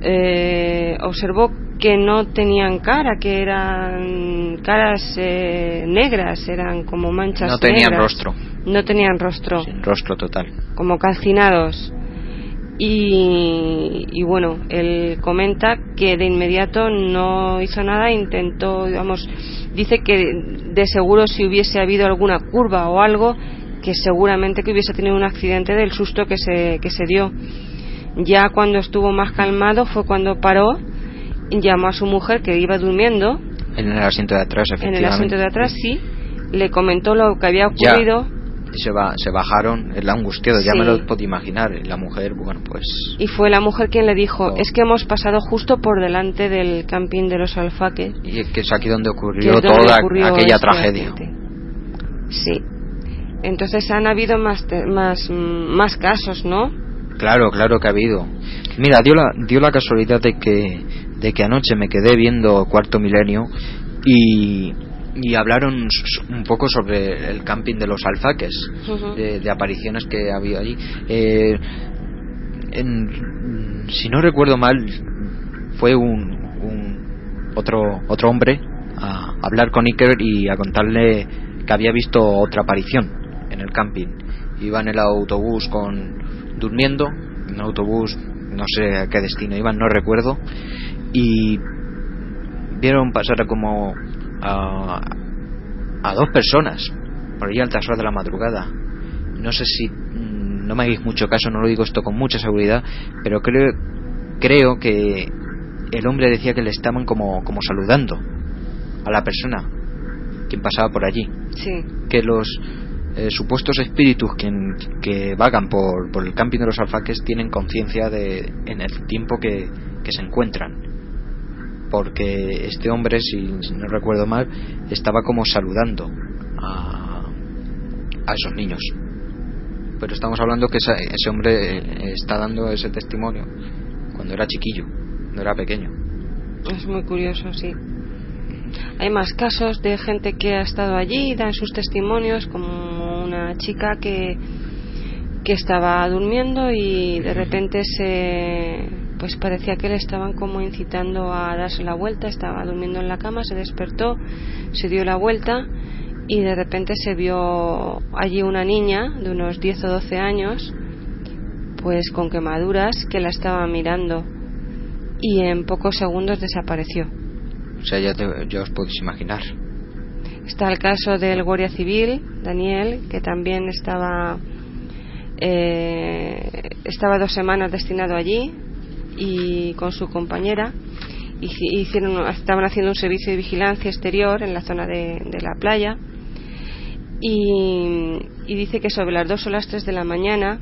[SPEAKER 5] eh, observó que no tenían cara, que eran caras eh, negras, eran como manchas.
[SPEAKER 3] No tenían rostro.
[SPEAKER 5] No tenían rostro.
[SPEAKER 3] Sin rostro total.
[SPEAKER 5] Como calcinados. Y, bueno, él comenta que de inmediato no hizo nada, intentó, digamos, dice que de seguro si hubiese habido alguna curva o algo, que seguramente que hubiese tenido un accidente del susto que se, que se dio. Ya cuando estuvo más calmado fue cuando paró, llamó a su mujer que iba durmiendo.
[SPEAKER 3] En el asiento de atrás, efectivamente.
[SPEAKER 5] En el asiento de atrás, sí. Le comentó lo que había ocurrido
[SPEAKER 3] se, va, se bajaron, el angustiado, ya me lo puedo imaginar, la mujer, bueno, pues...
[SPEAKER 5] Y fue la mujer quien le dijo, es que hemos pasado justo por delante del camping de los alfaques.
[SPEAKER 3] Y que es aquí donde ocurrió toda aquella este tragedia.
[SPEAKER 5] Sí. Entonces han habido más, más, más casos, ¿no?
[SPEAKER 3] Claro, claro que ha habido. Mira, dio la, dio la casualidad de que, de que anoche me quedé viendo Cuarto Milenio y, y hablaron un poco sobre el camping de los alfaques, de, apariciones que ha habido allí. Eh, si no recuerdo mal, fue un, un, otro, otro hombre a hablar con Iker y a contarle que había visto otra aparición en el camping. Iba en el autobús con durmiendo, en el autobús no sé a qué destino iban, no recuerdo, y vieron pasar como a, a dos personas por allí a altas horas de la madrugada. No sé si mm, no me hagáis mucho caso, no lo digo esto con mucha seguridad, pero creo creo que el hombre decía que le estaban como como saludando a la persona quien pasaba por allí.
[SPEAKER 5] Sí.
[SPEAKER 3] Que los eh, supuestos espíritus que, que vagan por, por, el camping de los alfaques tienen conciencia de en el tiempo que, que se encuentran porque este hombre, si, no recuerdo mal, estaba como saludando a, a esos niños. Pero estamos hablando que ese, ese hombre eh, está dando ese testimonio cuando era chiquillo, no era pequeño.
[SPEAKER 5] Es muy curioso, sí. Hay más casos de gente que ha estado allí, dan sus testimonios, como una chica que, que estaba durmiendo y de repente se pues parecía que le estaban como incitando a darse la vuelta, estaba durmiendo en la cama, se despertó, se dio la vuelta y de repente se vio allí una niña de unos 10 o 12 años, pues con quemaduras, que la estaba mirando y en pocos segundos desapareció.
[SPEAKER 3] O sea, ya, ya os podéis imaginar.
[SPEAKER 5] Está el caso del Guardia Civil, Daniel, que también estaba eh, estaba dos semanas destinado allí, y con su compañera hicieron, estaban haciendo un servicio de vigilancia exterior en la zona de, la playa y, dice que sobre las 2 o las 3 de la mañana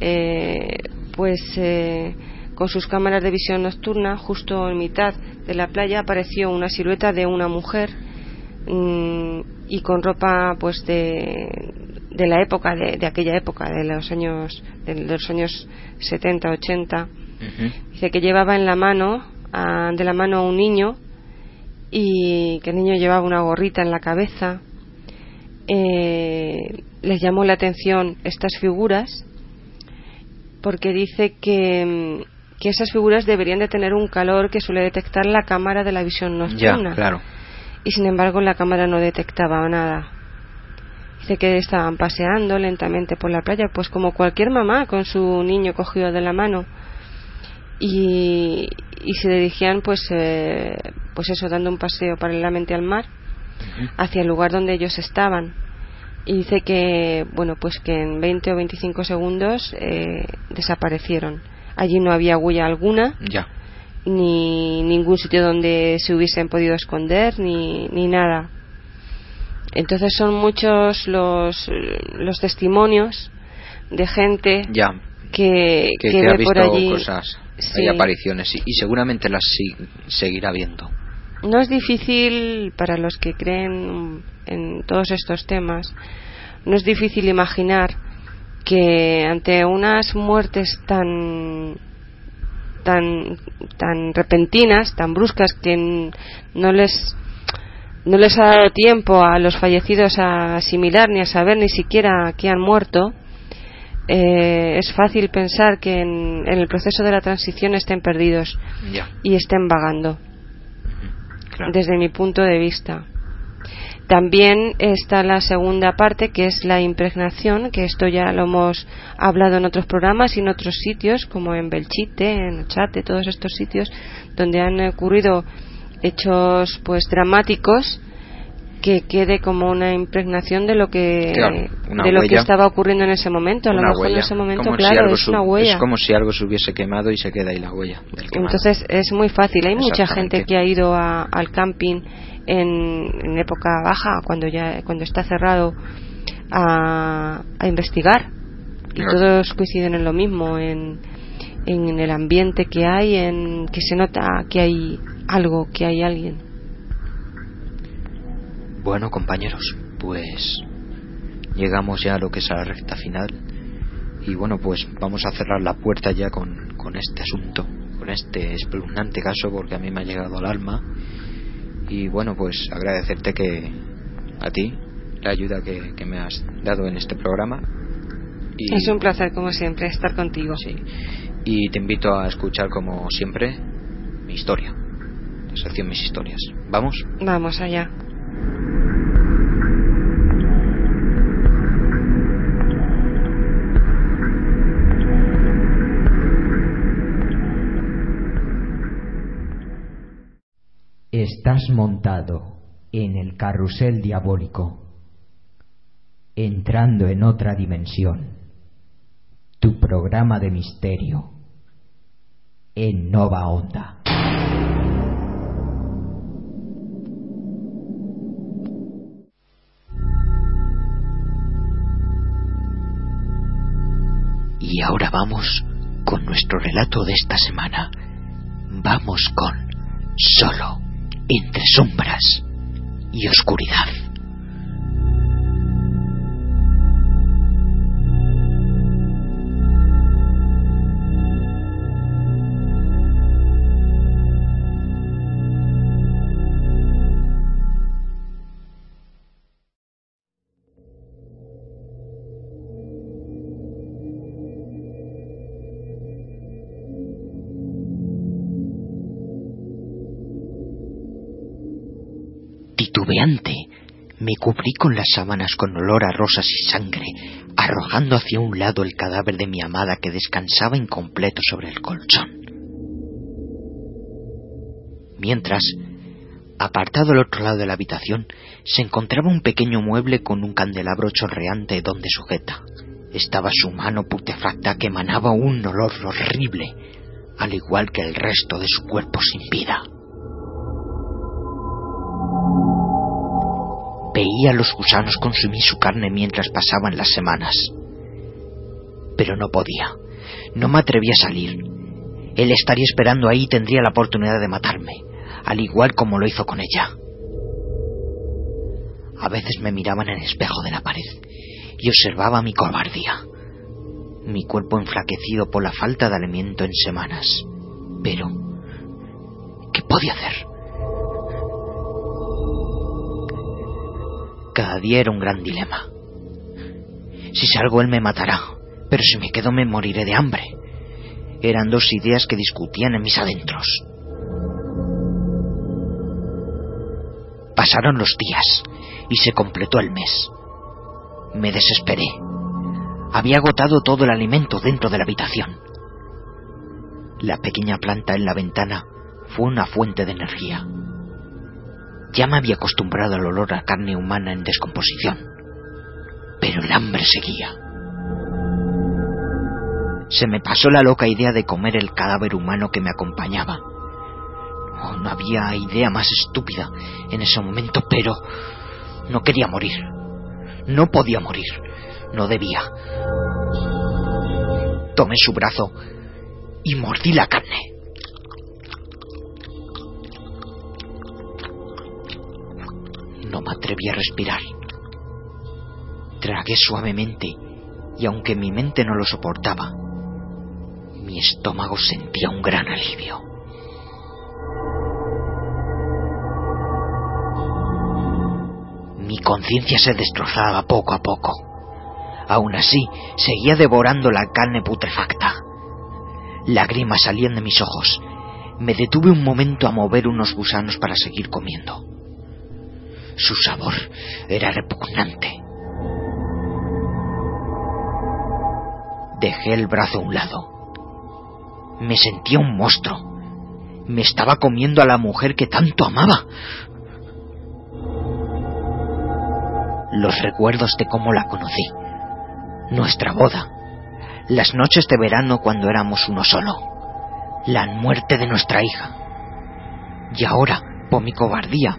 [SPEAKER 5] eh, pues eh, con sus cámaras de visión nocturna justo en mitad de la playa apareció una silueta de una mujer mm, y con ropa pues de, de la época de, de, aquella época de los años de los años 70 80 Dice que llevaba en la mano, de la mano a un niño y que el niño llevaba una gorrita en la cabeza. Eh, les llamó la atención estas figuras porque dice que, que, esas figuras deberían de tener un calor que suele detectar la cámara de la visión nocturna.
[SPEAKER 3] claro.
[SPEAKER 5] Y sin embargo la cámara no detectaba nada. Dice que estaban paseando lentamente por la playa, pues como cualquier mamá con su niño cogido de la mano y, se dirigían pues eh, pues eso dando un paseo paralelamente al mar hacia el lugar donde ellos estaban. Y dice que bueno pues que en 20 o 25 segundos eh, desaparecieron. Allí no había huella alguna
[SPEAKER 3] ya.
[SPEAKER 5] ni ningún sitio donde se hubiesen podido esconder ni, ni nada. Entonces son muchos los, los testimonios de gente
[SPEAKER 3] ya.
[SPEAKER 5] que,
[SPEAKER 3] que,
[SPEAKER 5] ve
[SPEAKER 3] visto
[SPEAKER 5] por allí
[SPEAKER 3] cosas hay apariciones y, seguramente las seguirá viendo.
[SPEAKER 5] No es difícil para los que creen en todos estos temas, no es difícil imaginar que ante unas muertes tan tan tan repentinas, tan bruscas que no les no les ha dado tiempo a los fallecidos a asimilar ni a saber ni siquiera que han muerto, eh, es fácil pensar que en, el proceso de la transición estén perdidos y estén vagando, desde mi punto de vista. También está la segunda parte, que es la impregnación, que esto ya lo hemos hablado en otros programas y en otros sitios, como en Belchite, en Ochate, todos estos sitios donde han ocurrido hechos pues dramáticos que quede como una impregnación de lo que de lo que estaba ocurriendo en ese momento. A lo mejor en ese momento claro es una huella.
[SPEAKER 3] es como si algo se hubiese quemado y se queda ahí la huella
[SPEAKER 5] entonces es muy fácil. Hay mucha gente que ha ido al camping en, época baja cuando ya cuando está cerrado a, investigar. Y todos coinciden en lo mismo en, en el ambiente que hay en que se nota que hay algo que hay alguien
[SPEAKER 3] bueno, compañeros, pues llegamos ya a lo que es a la recta final
[SPEAKER 9] Y bueno, pues vamos a cerrar la puerta ya con, con este asunto, con este espeluznante caso, porque a mí me ha llegado al alma. Y bueno, pues agradecerte que a ti la ayuda que, que me has dado en este programa.
[SPEAKER 5] Y, es un placer, como siempre, estar contigo.
[SPEAKER 9] Sí. Y te invito a escuchar, como siempre, mi historia. La sección Mis Historias. ¿Vamos?
[SPEAKER 5] Vamos allá.
[SPEAKER 10] Estás montado en el carrusel diabólico, entrando en otra dimensión, tu programa de misterio en Nova Onda.
[SPEAKER 3] Y ahora vamos con nuestro relato de esta semana. Vamos con Solo entre sombras y oscuridad. Me cubrí con las sábanas con olor a rosas y sangre, arrojando hacia un lado el cadáver de mi amada que descansaba incompleto sobre el colchón. Mientras, apartado al otro lado de la habitación, se encontraba un pequeño mueble con un candelabro chorreante donde sujeta. Estaba su mano putefacta que emanaba un olor horrible, al igual que el resto de su cuerpo sin vida. Veía a los gusanos consumir su carne mientras pasaban las semanas. Pero no podía. No me atrevía a salir. Él estaría esperando ahí y tendría la oportunidad de matarme, al igual como lo hizo con ella. A veces me miraba en el espejo de la pared y observaba mi cobardía, mi cuerpo enflaquecido por la falta de alimento en semanas. Pero, ¿qué podía hacer? Cada día era un gran dilema. Si salgo él me matará, pero si me quedo me moriré de hambre. Eran dos ideas que discutían en mis adentros. Pasaron los días y se completó el mes. Me desesperé. Había agotado todo el alimento dentro de la habitación. La pequeña planta en la ventana fue una fuente de energía. Ya me había acostumbrado al olor a carne humana en descomposición, pero el hambre seguía. Se me pasó la loca idea de comer el cadáver humano que me acompañaba. No había idea más estúpida en ese momento, pero no quería morir. No podía morir. No debía. Tomé su brazo y mordí la carne. No me atreví a respirar. Tragué suavemente y aunque mi mente no lo soportaba, mi estómago sentía un gran alivio. Mi conciencia se destrozaba poco a poco. Aún así, seguía devorando la carne putrefacta. Lágrimas salían de mis ojos. Me detuve un momento a mover unos gusanos para seguir comiendo. Su sabor era repugnante. Dejé el brazo a un lado. Me sentía un monstruo. Me estaba comiendo a la mujer que tanto amaba. Los recuerdos de cómo la conocí. Nuestra boda. Las noches de verano cuando éramos uno solo. La muerte de nuestra hija. Y ahora, por mi cobardía,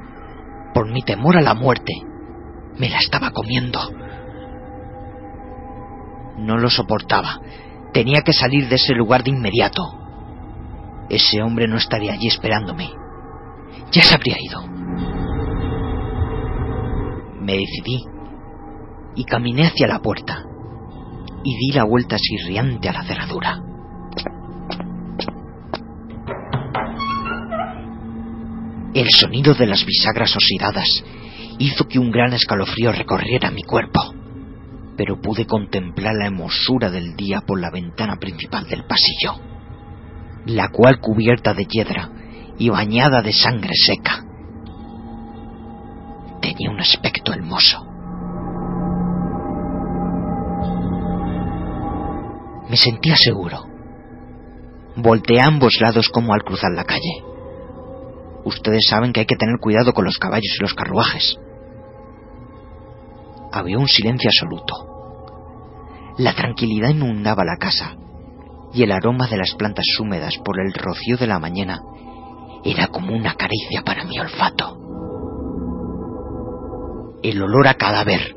[SPEAKER 3] por mi temor a la muerte, me la estaba comiendo. No lo soportaba. Tenía que salir de ese lugar de inmediato. Ese hombre no estaría allí esperándome. Ya se habría ido. Me decidí y caminé hacia la puerta. y di la vuelta sirriante a la cerradura. El sonido de las bisagras oxidadas hizo que un gran escalofrío recorriera mi cuerpo, pero pude contemplar la hermosura del día por la ventana principal del pasillo, la cual cubierta de hiedra y bañada de sangre seca, tenía un aspecto hermoso. Me sentía seguro. Volteé a ambos lados como al cruzar la calle. Ustedes saben que hay que tener cuidado con los caballos y los carruajes. Había un silencio absoluto. La tranquilidad inundaba la casa y el aroma de las plantas húmedas por el rocío de la mañana era como una caricia para mi olfato. El olor a cadáver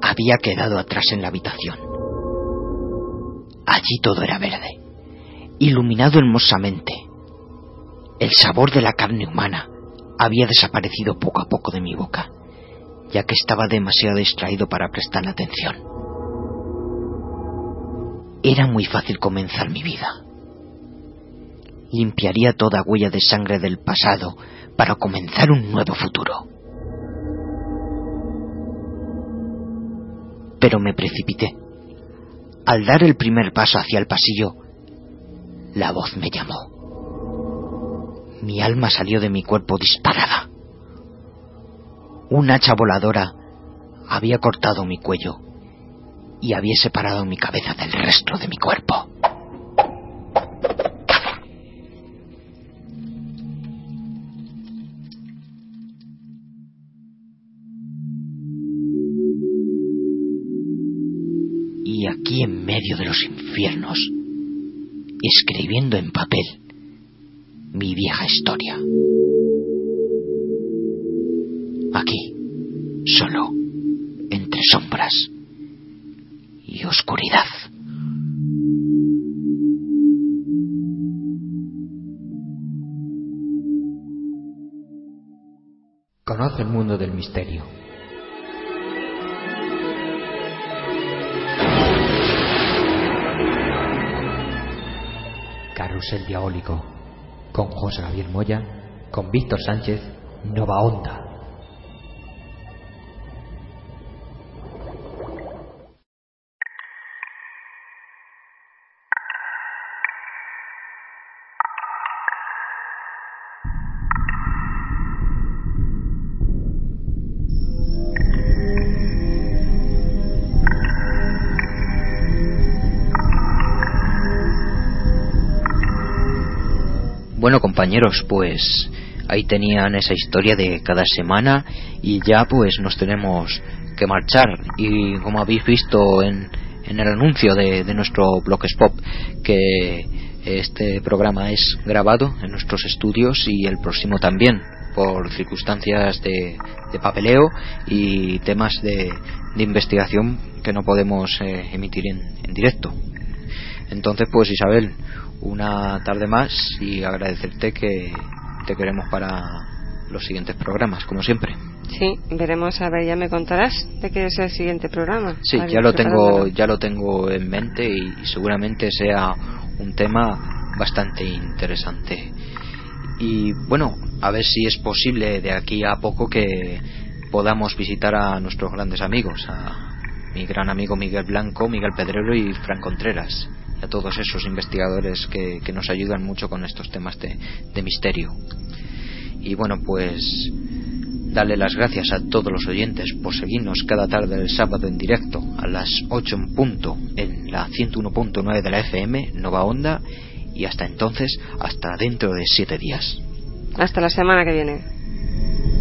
[SPEAKER 3] había quedado atrás en la habitación. Allí todo era verde, iluminado hermosamente el sabor de la carne humana había desaparecido poco a poco de mi boca, ya que estaba demasiado distraído para prestar atención. Era muy fácil comenzar mi vida. Limpiaría toda huella de sangre del pasado para comenzar un nuevo futuro. Pero me precipité. Al dar el primer paso hacia el pasillo, la voz me llamó. Mi alma salió de mi cuerpo disparada. Un hacha voladora había cortado mi cuello y había separado mi cabeza del resto de mi cuerpo. Y aquí en medio de los infiernos, escribiendo en papel, mi vieja historia. Aquí, solo, entre sombras y oscuridad.
[SPEAKER 11] Conoce el mundo del misterio. Carrusel diabólico con José Javier Moya, con Víctor Sánchez, Nova Onda.
[SPEAKER 3] Bueno, compañeros, pues ahí tenían esa historia de cada semana y ya pues nos tenemos que marchar. Y como habéis visto en, en el anuncio de, de nuestro Blogspot, que este programa es grabado en nuestros estudios y el próximo también por circunstancias de, de papeleo y temas de, de, investigación que no podemos eh, emitir en, en directo. Entonces, pues Isabel, una tarde más y agradecerte que te queremos para los siguientes programas, como siempre.
[SPEAKER 5] Sí, veremos a ver, ya me contarás de qué es el siguiente programa.
[SPEAKER 3] Sí, ya lo tengo, ya lo tengo en mente y, y seguramente sea un tema bastante interesante. Y bueno, a ver si es posible de aquí a poco que podamos visitar a nuestros grandes amigos, a mi gran amigo Miguel Blanco, Miguel Pedrero y Fran Contreras a todos esos investigadores que, que nos ayudan mucho con estos temas de, de, misterio. Y bueno, pues darle las gracias a todos los oyentes por seguirnos cada tarde del sábado en directo a las 8 en punto en la 101.9 de la FM Nova Onda y hasta entonces, hasta dentro de 7 días.
[SPEAKER 5] Hasta la semana que viene.